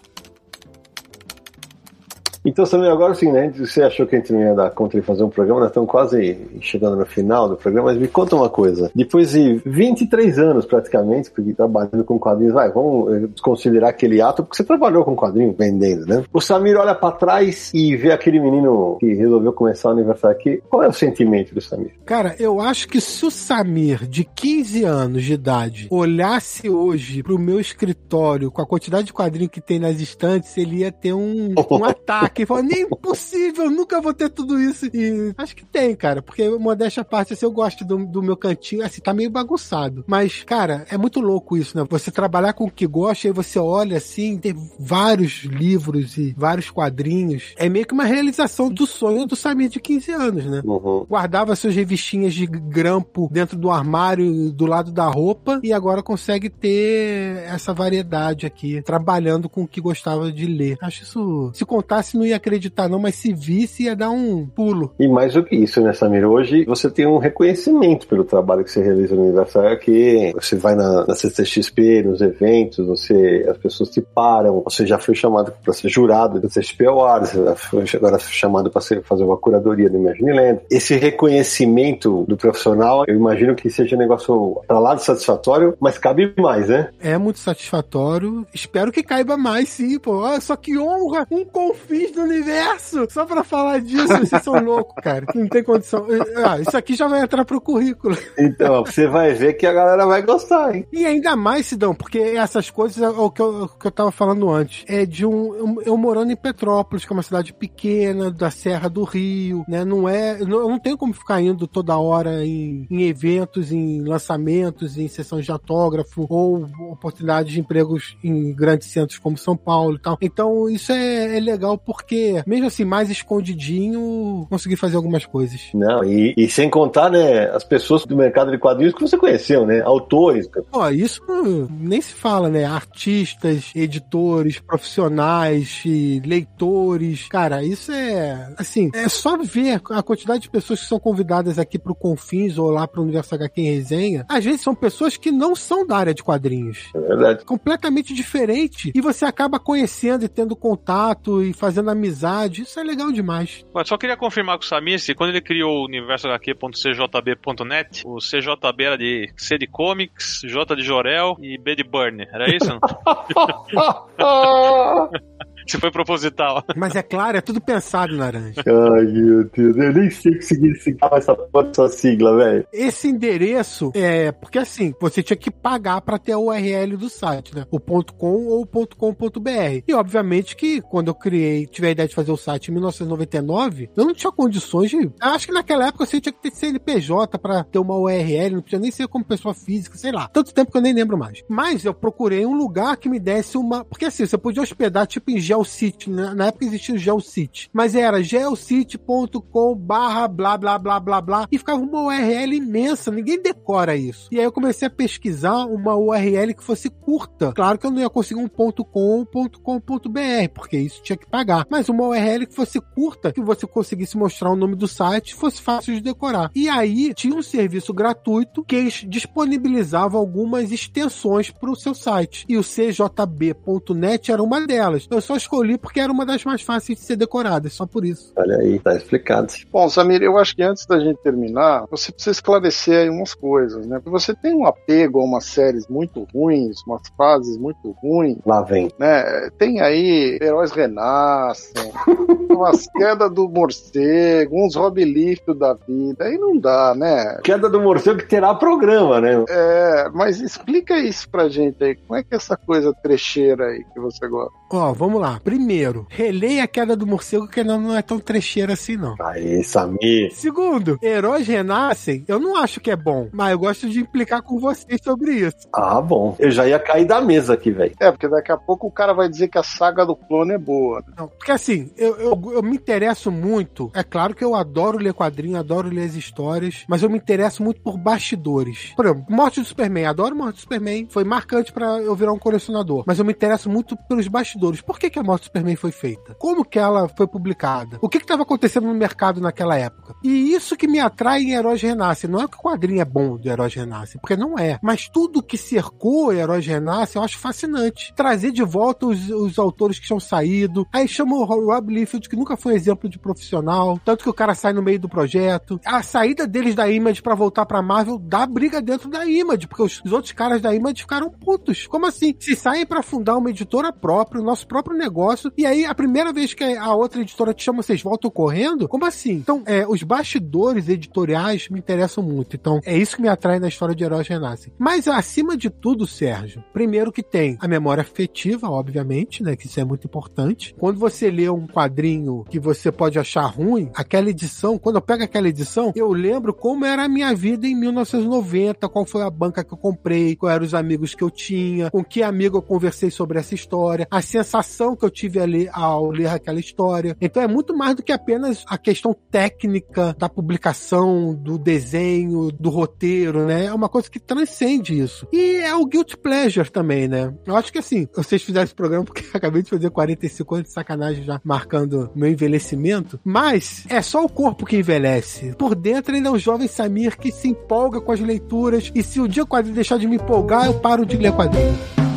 Então, Samir, agora sim, né? Você achou que a gente não ia dar conta de fazer um programa, nós estamos quase chegando no final do programa, mas me conta uma coisa. Depois de 23 anos praticamente, porque trabalhando com quadrinhos, vai, vamos eh, considerar aquele ato, porque você trabalhou com quadrinhos vendendo, né? O Samir olha pra trás e vê aquele menino que resolveu começar o aniversário aqui. Qual é o sentimento do Samir? Cara, eu acho que se o Samir, de 15 anos de idade, olhasse hoje pro meu escritório com a quantidade de quadrinhos que tem nas estantes, ele ia ter um, um ataque. Ele falou, nem impossível, nunca vou ter tudo isso. E acho que tem, cara, porque modéstia à parte, assim, eu gosto do, do meu cantinho, assim, tá meio bagunçado. Mas, cara, é muito louco isso, né? Você trabalhar com o que gosta, aí você olha assim, tem vários livros e vários quadrinhos. É meio que uma realização do sonho do Samir de 15 anos, né? Uhum. Guardava suas revistinhas de grampo dentro do armário do lado da roupa e agora consegue ter essa variedade aqui, trabalhando com o que gostava de ler. Acho isso. Se contasse, não ia acreditar, não, mas se visse, ia dar um pulo. E mais do que isso, né, Samir? Hoje você tem um reconhecimento pelo trabalho que você realiza no aniversário, que você vai na, na CCXP, nos eventos, você, as pessoas te param, você já foi chamado para ser jurado do CCXP Awards, foi agora chamado para fazer uma curadoria do Imagine Land. Esse reconhecimento do profissional, eu imagino que seja um negócio para lá de satisfatório, mas cabe mais, né? É muito satisfatório. Espero que caiba mais, sim, pô. Olha só que honra! Um confins do universo! Só pra falar disso, vocês são loucos, cara. Não tem condição. Ah, isso aqui já vai entrar pro currículo. Então, você vai ver que a galera vai gostar, hein? E ainda mais, Sidão, porque essas coisas é o que eu, o que eu tava falando antes. É de um. Eu, eu morando em Petrópolis, que é uma cidade pequena, da Serra do Rio, né? Não é. Não, eu não tenho como ficar indo toda hora em, em eventos, em lançamentos, em sessões de autógrafo, ou oportunidades de empregos em grandes centros como São Paulo e tal. Então, isso é, é legal porque, mesmo assim, mais escondidinho, consegui fazer algumas coisas. Não, e, e sem contar, né, as pessoas do mercado de quadrinhos que você conheceu, né? Autores. Ó, isso nem se fala, né? Artistas, editores, profissionais, leitores. Cara, isso é. Assim, é só ver a quantidade de pessoas que são convidadas aqui pro Confins ou lá pro Universo HQ em resenha. Às vezes são pessoas que não são da área de quadrinhos. É verdade. Completamente diferente. E você acaba conhecendo e tendo contato e fazendo amizade. Isso é legal demais. Mas só queria confirmar com o Samir se quando ele criou o universo HQ.cjb.net, o CJB era de C de Comics, J de Jorel e B de Burn. Era isso? Se foi proposital. Mas é claro, é tudo pensado, Naranja. Ai, meu Deus. Eu nem sei o que significava essa porra dessa sigla, velho. Esse endereço é. Porque assim, você tinha que pagar pra ter a URL do site, né? O .com ou .com.br. E obviamente que quando eu criei, tive a ideia de fazer o site em 1999, eu não tinha condições de. Eu acho que naquela época você tinha que ter CNPJ pra ter uma URL, não podia nem ser como pessoa física, sei lá. Tanto tempo que eu nem lembro mais. Mas eu procurei um lugar que me desse uma. Porque assim, você podia hospedar tipo em GeoCity, né? na época existia o GeoCity, mas era geocity.com barra blá blá blá blá blá e ficava uma URL imensa, ninguém decora isso. E aí eu comecei a pesquisar uma URL que fosse curta. Claro que eu não ia conseguir um ponto .com ponto .com.br, porque isso tinha que pagar, mas uma URL que fosse curta, que você conseguisse mostrar o nome do site, fosse fácil de decorar. E aí tinha um serviço gratuito que disponibilizava algumas extensões para o seu site. E o cjb.net era uma delas. Eu só escolhi porque era uma das mais fáceis de ser decoradas, só por isso. Olha aí, tá explicado. Bom, Samir, eu acho que antes da gente terminar, você precisa esclarecer aí umas coisas, né? Porque você tem um apego a umas séries muito ruins, umas fases muito ruins. Lá vem. Né? Tem aí Heróis Renascem, umas quedas do morcego, uns Rob Liefeld da vida. Aí não dá, né? Queda do morcego que terá programa, né? É, mas explica isso pra gente aí. Como é que é essa coisa trecheira aí que você gosta? Ó, vamos lá. Primeiro, releia a queda do morcego, que não, não é tão trecheira assim, não. Aí, Samir. Segundo, heróis renascem, eu não acho que é bom, mas eu gosto de implicar com vocês sobre isso. Ah, bom. Eu já ia cair da mesa aqui, velho. É, porque daqui a pouco o cara vai dizer que a saga do clone é boa. Né? Não, porque assim, eu, eu, eu me interesso muito. É claro que eu adoro ler quadrinhos, adoro ler as histórias, mas eu me interesso muito por bastidores. Por exemplo, Morte do Superman. Adoro Morte do Superman. Foi marcante para eu virar um colecionador. Mas eu me interesso muito pelos bastidores bastidores. Por que, que a morte do Superman foi feita? Como que ela foi publicada? O que estava acontecendo no mercado naquela época? E isso que me atrai em Heróis Renascem. Não é que o quadrinho é bom do Heróis Renascem, porque não é. Mas tudo que cercou Heróis Renascem eu acho fascinante. Trazer de volta os, os autores que tinham saído. Aí chama o Rob Liefeld, que nunca foi exemplo de profissional. Tanto que o cara sai no meio do projeto. A saída deles da Image para voltar pra Marvel dá briga dentro da Image, porque os, os outros caras da Image ficaram putos. Como assim? Se saem para fundar uma editora própria, nosso próprio negócio, e aí a primeira vez que a outra editora te chama, vocês voltam correndo? Como assim? Então, é, os bastidores editoriais me interessam muito. Então, é isso que me atrai na história de Heróis Renascem. Mas, acima de tudo, Sérgio, primeiro que tem a memória afetiva, obviamente, né? Que isso é muito importante. Quando você lê um quadrinho que você pode achar ruim, aquela edição, quando eu pego aquela edição, eu lembro como era a minha vida em 1990, qual foi a banca que eu comprei, quais eram os amigos que eu tinha, com que amigo eu conversei sobre essa história, a sensação que eu tive ali ao ler aquela história. Então é muito mais do que apenas a questão técnica da publicação, do desenho, do roteiro, né? É uma coisa que transcende isso. E é o guilt pleasure também, né? Eu acho que assim, vocês fizeram esse programa porque acabei de fazer 45 anos de sacanagem já marcando meu envelhecimento, mas é só o corpo que envelhece. Por dentro ainda é o jovem Samir que se empolga com as leituras e se o dia quadrinho deixar de me empolgar, eu paro de ler quadrinho.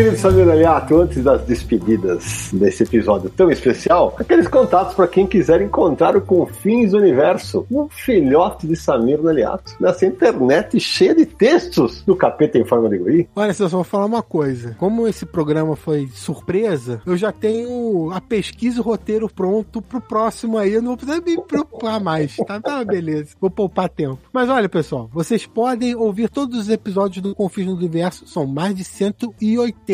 Querido Samir Aliato, antes das despedidas desse episódio tão especial, aqueles contatos para quem quiser encontrar o Confins do Universo, um filhote de Samir Aliato, nessa internet cheia de textos do capeta em forma de guri. Olha, só vou falar uma coisa. Como esse programa foi surpresa, eu já tenho a pesquisa e o roteiro pronto pro próximo aí. Eu não vou precisar me preocupar mais, tá? Tá, beleza. Vou poupar tempo. Mas olha, pessoal, vocês podem ouvir todos os episódios do Confins do Universo. São mais de 180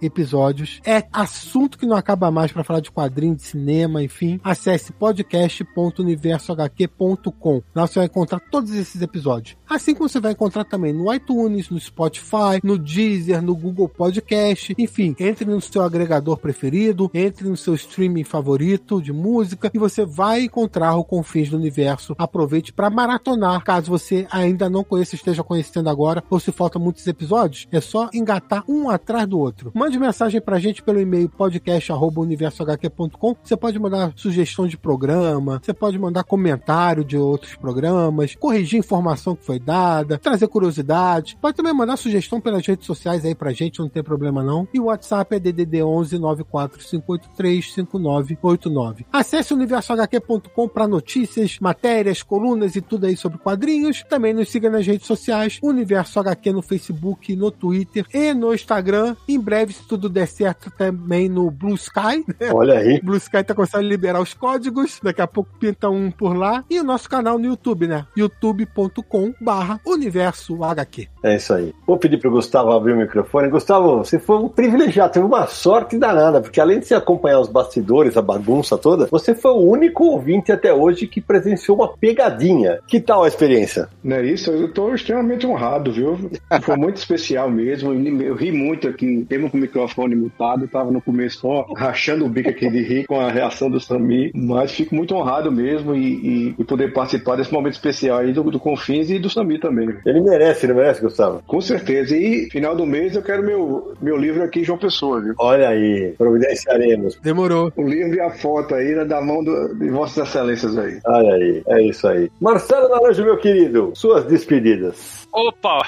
episódios. É assunto que não acaba mais para falar de quadrinho, de cinema, enfim. Acesse podcast.universohq.com. Lá você vai encontrar todos esses episódios. Assim como você vai encontrar também no iTunes, no Spotify, no Deezer, no Google Podcast. Enfim, entre no seu agregador preferido, entre no seu streaming favorito de música e você vai encontrar o Confins do Universo. Aproveite para maratonar, caso você ainda não conheça, esteja conhecendo agora, ou se faltam muitos episódios, é só engatar um atrás do outro. Mande mensagem pra gente pelo e-mail podcast@universohq.com. Você pode mandar sugestão de programa, você pode mandar comentário de outros programas, corrigir informação que foi dada, trazer curiosidade. Pode também mandar sugestão pelas redes sociais aí pra gente, não tem problema não. E o WhatsApp é DDD 11 94583 5989. Acesse universohq.com para notícias, matérias, colunas e tudo aí sobre quadrinhos. Também nos siga nas redes sociais, Universo HQ no Facebook, no Twitter e no Instagram. Em breve, se tudo der certo, também no Blue Sky. né? Olha aí. Blue Sky tá começando a liberar os códigos, daqui a pouco pinta um por lá. E o nosso canal no YouTube, né? youtube.com barra Universo HQ. É isso aí. Vou pedir pro Gustavo abrir o microfone. Gustavo, você foi um privilegiado, teve uma sorte danada, porque além de você acompanhar os bastidores, a bagunça toda, você foi o único ouvinte até hoje que presenciou uma pegadinha. Que tal a experiência? Não é isso? Eu tô extremamente honrado, viu? Foi muito especial mesmo. Eu ri muito aqui, mesmo com o microfone mutado, tava no começo só rachando o bico aqui de rir com a reação do Sami, mas fico muito honrado mesmo e, e- e poder participar desse momento especial aí do, do Confins e do Sami também. Ele merece, não merece, Gustavo? Com certeza. E final do mês eu quero meu, meu livro aqui em João Pessoa, viu? Olha aí, providenciaremos. Demorou. O livro e a foto aí né, da mão do- de Vossas Excelências aí. Olha aí, é isso aí. Marcelo Naranjo, meu querido, suas despedidas. Opa,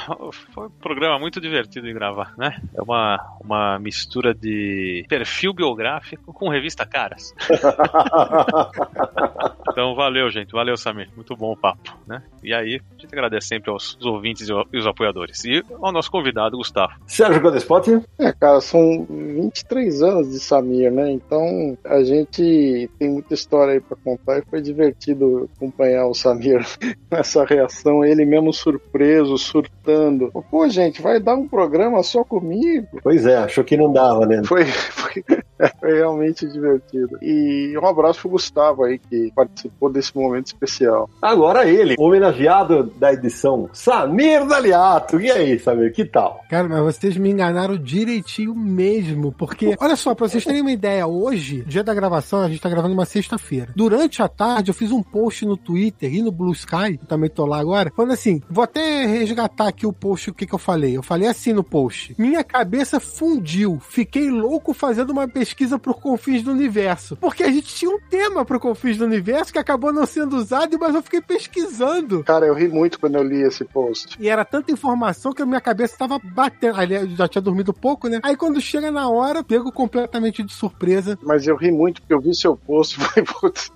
foi um programa muito divertido de gravar, né? É uma, uma mistura de perfil biográfico com revista Caras. Então valeu, gente. Valeu, Samir. Muito bom o papo, né? E aí, a gente agradece sempre aos ouvintes e os apoiadores. E ao nosso convidado, Gustavo. Sérgio Godespot? É, cara, são 23 anos de Samir, né? Então a gente tem muita história aí pra contar e foi divertido acompanhar o Samir nessa reação, ele mesmo surpreso, surtando. Pô, gente, vai dar um programa só comigo? Pois é, achou que não dava, né? Foi, foi, foi realmente divertido. E um abraço pro Gustavo aí, que participou desse momento especial. Agora ele, homenageando estagiado da edição, Samir Daliato. E aí, Samir, que tal? Cara, mas vocês me enganaram direitinho mesmo, porque, olha só, pra vocês terem uma ideia, hoje, dia da gravação, a gente tá gravando uma sexta-feira. Durante a tarde, eu fiz um post no Twitter e no Blue Sky, eu também tô lá agora, falando assim, vou até resgatar aqui o post, o que que eu falei. Eu falei assim no post, minha cabeça fundiu, fiquei louco fazendo uma pesquisa pro Confins do Universo, porque a gente tinha um tema pro Confins do Universo que acabou não sendo usado, mas eu fiquei pesquisando. Cara, eu ri muito quando eu li esse post. E era tanta informação que a minha cabeça tava batendo. Ali eu já tinha dormido pouco, né? Aí quando chega na hora, pego completamente de surpresa. Mas eu ri muito porque eu vi seu post e falei, putz,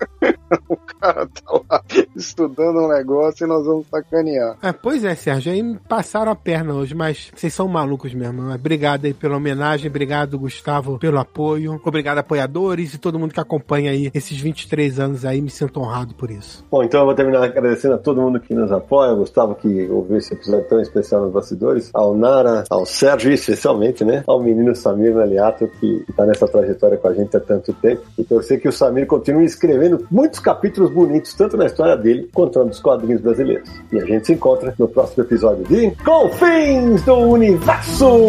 o cara tá lá estudando um negócio e nós vamos sacanear. É, pois é, Sérgio, aí me passaram a perna hoje, mas vocês são malucos mesmo. Obrigado aí pela homenagem, obrigado, Gustavo, pelo apoio, obrigado, apoiadores e todo mundo que acompanha aí esses 23 anos aí, me sinto honrado por isso. Bom, então eu vou terminar agradecendo a todo mundo que nos apoia, Gustavo que ouviu esse episódio tão especial nos bastidores, ao Nara, ao Sérgio especialmente, né? Ao menino Samir Naliato que está nessa trajetória com a gente há tanto tempo. E torcer que o Samir continue escrevendo muitos capítulos bonitos, tanto na história dele quanto nos quadrinhos brasileiros. E a gente se encontra no próximo episódio de Confins do Universo!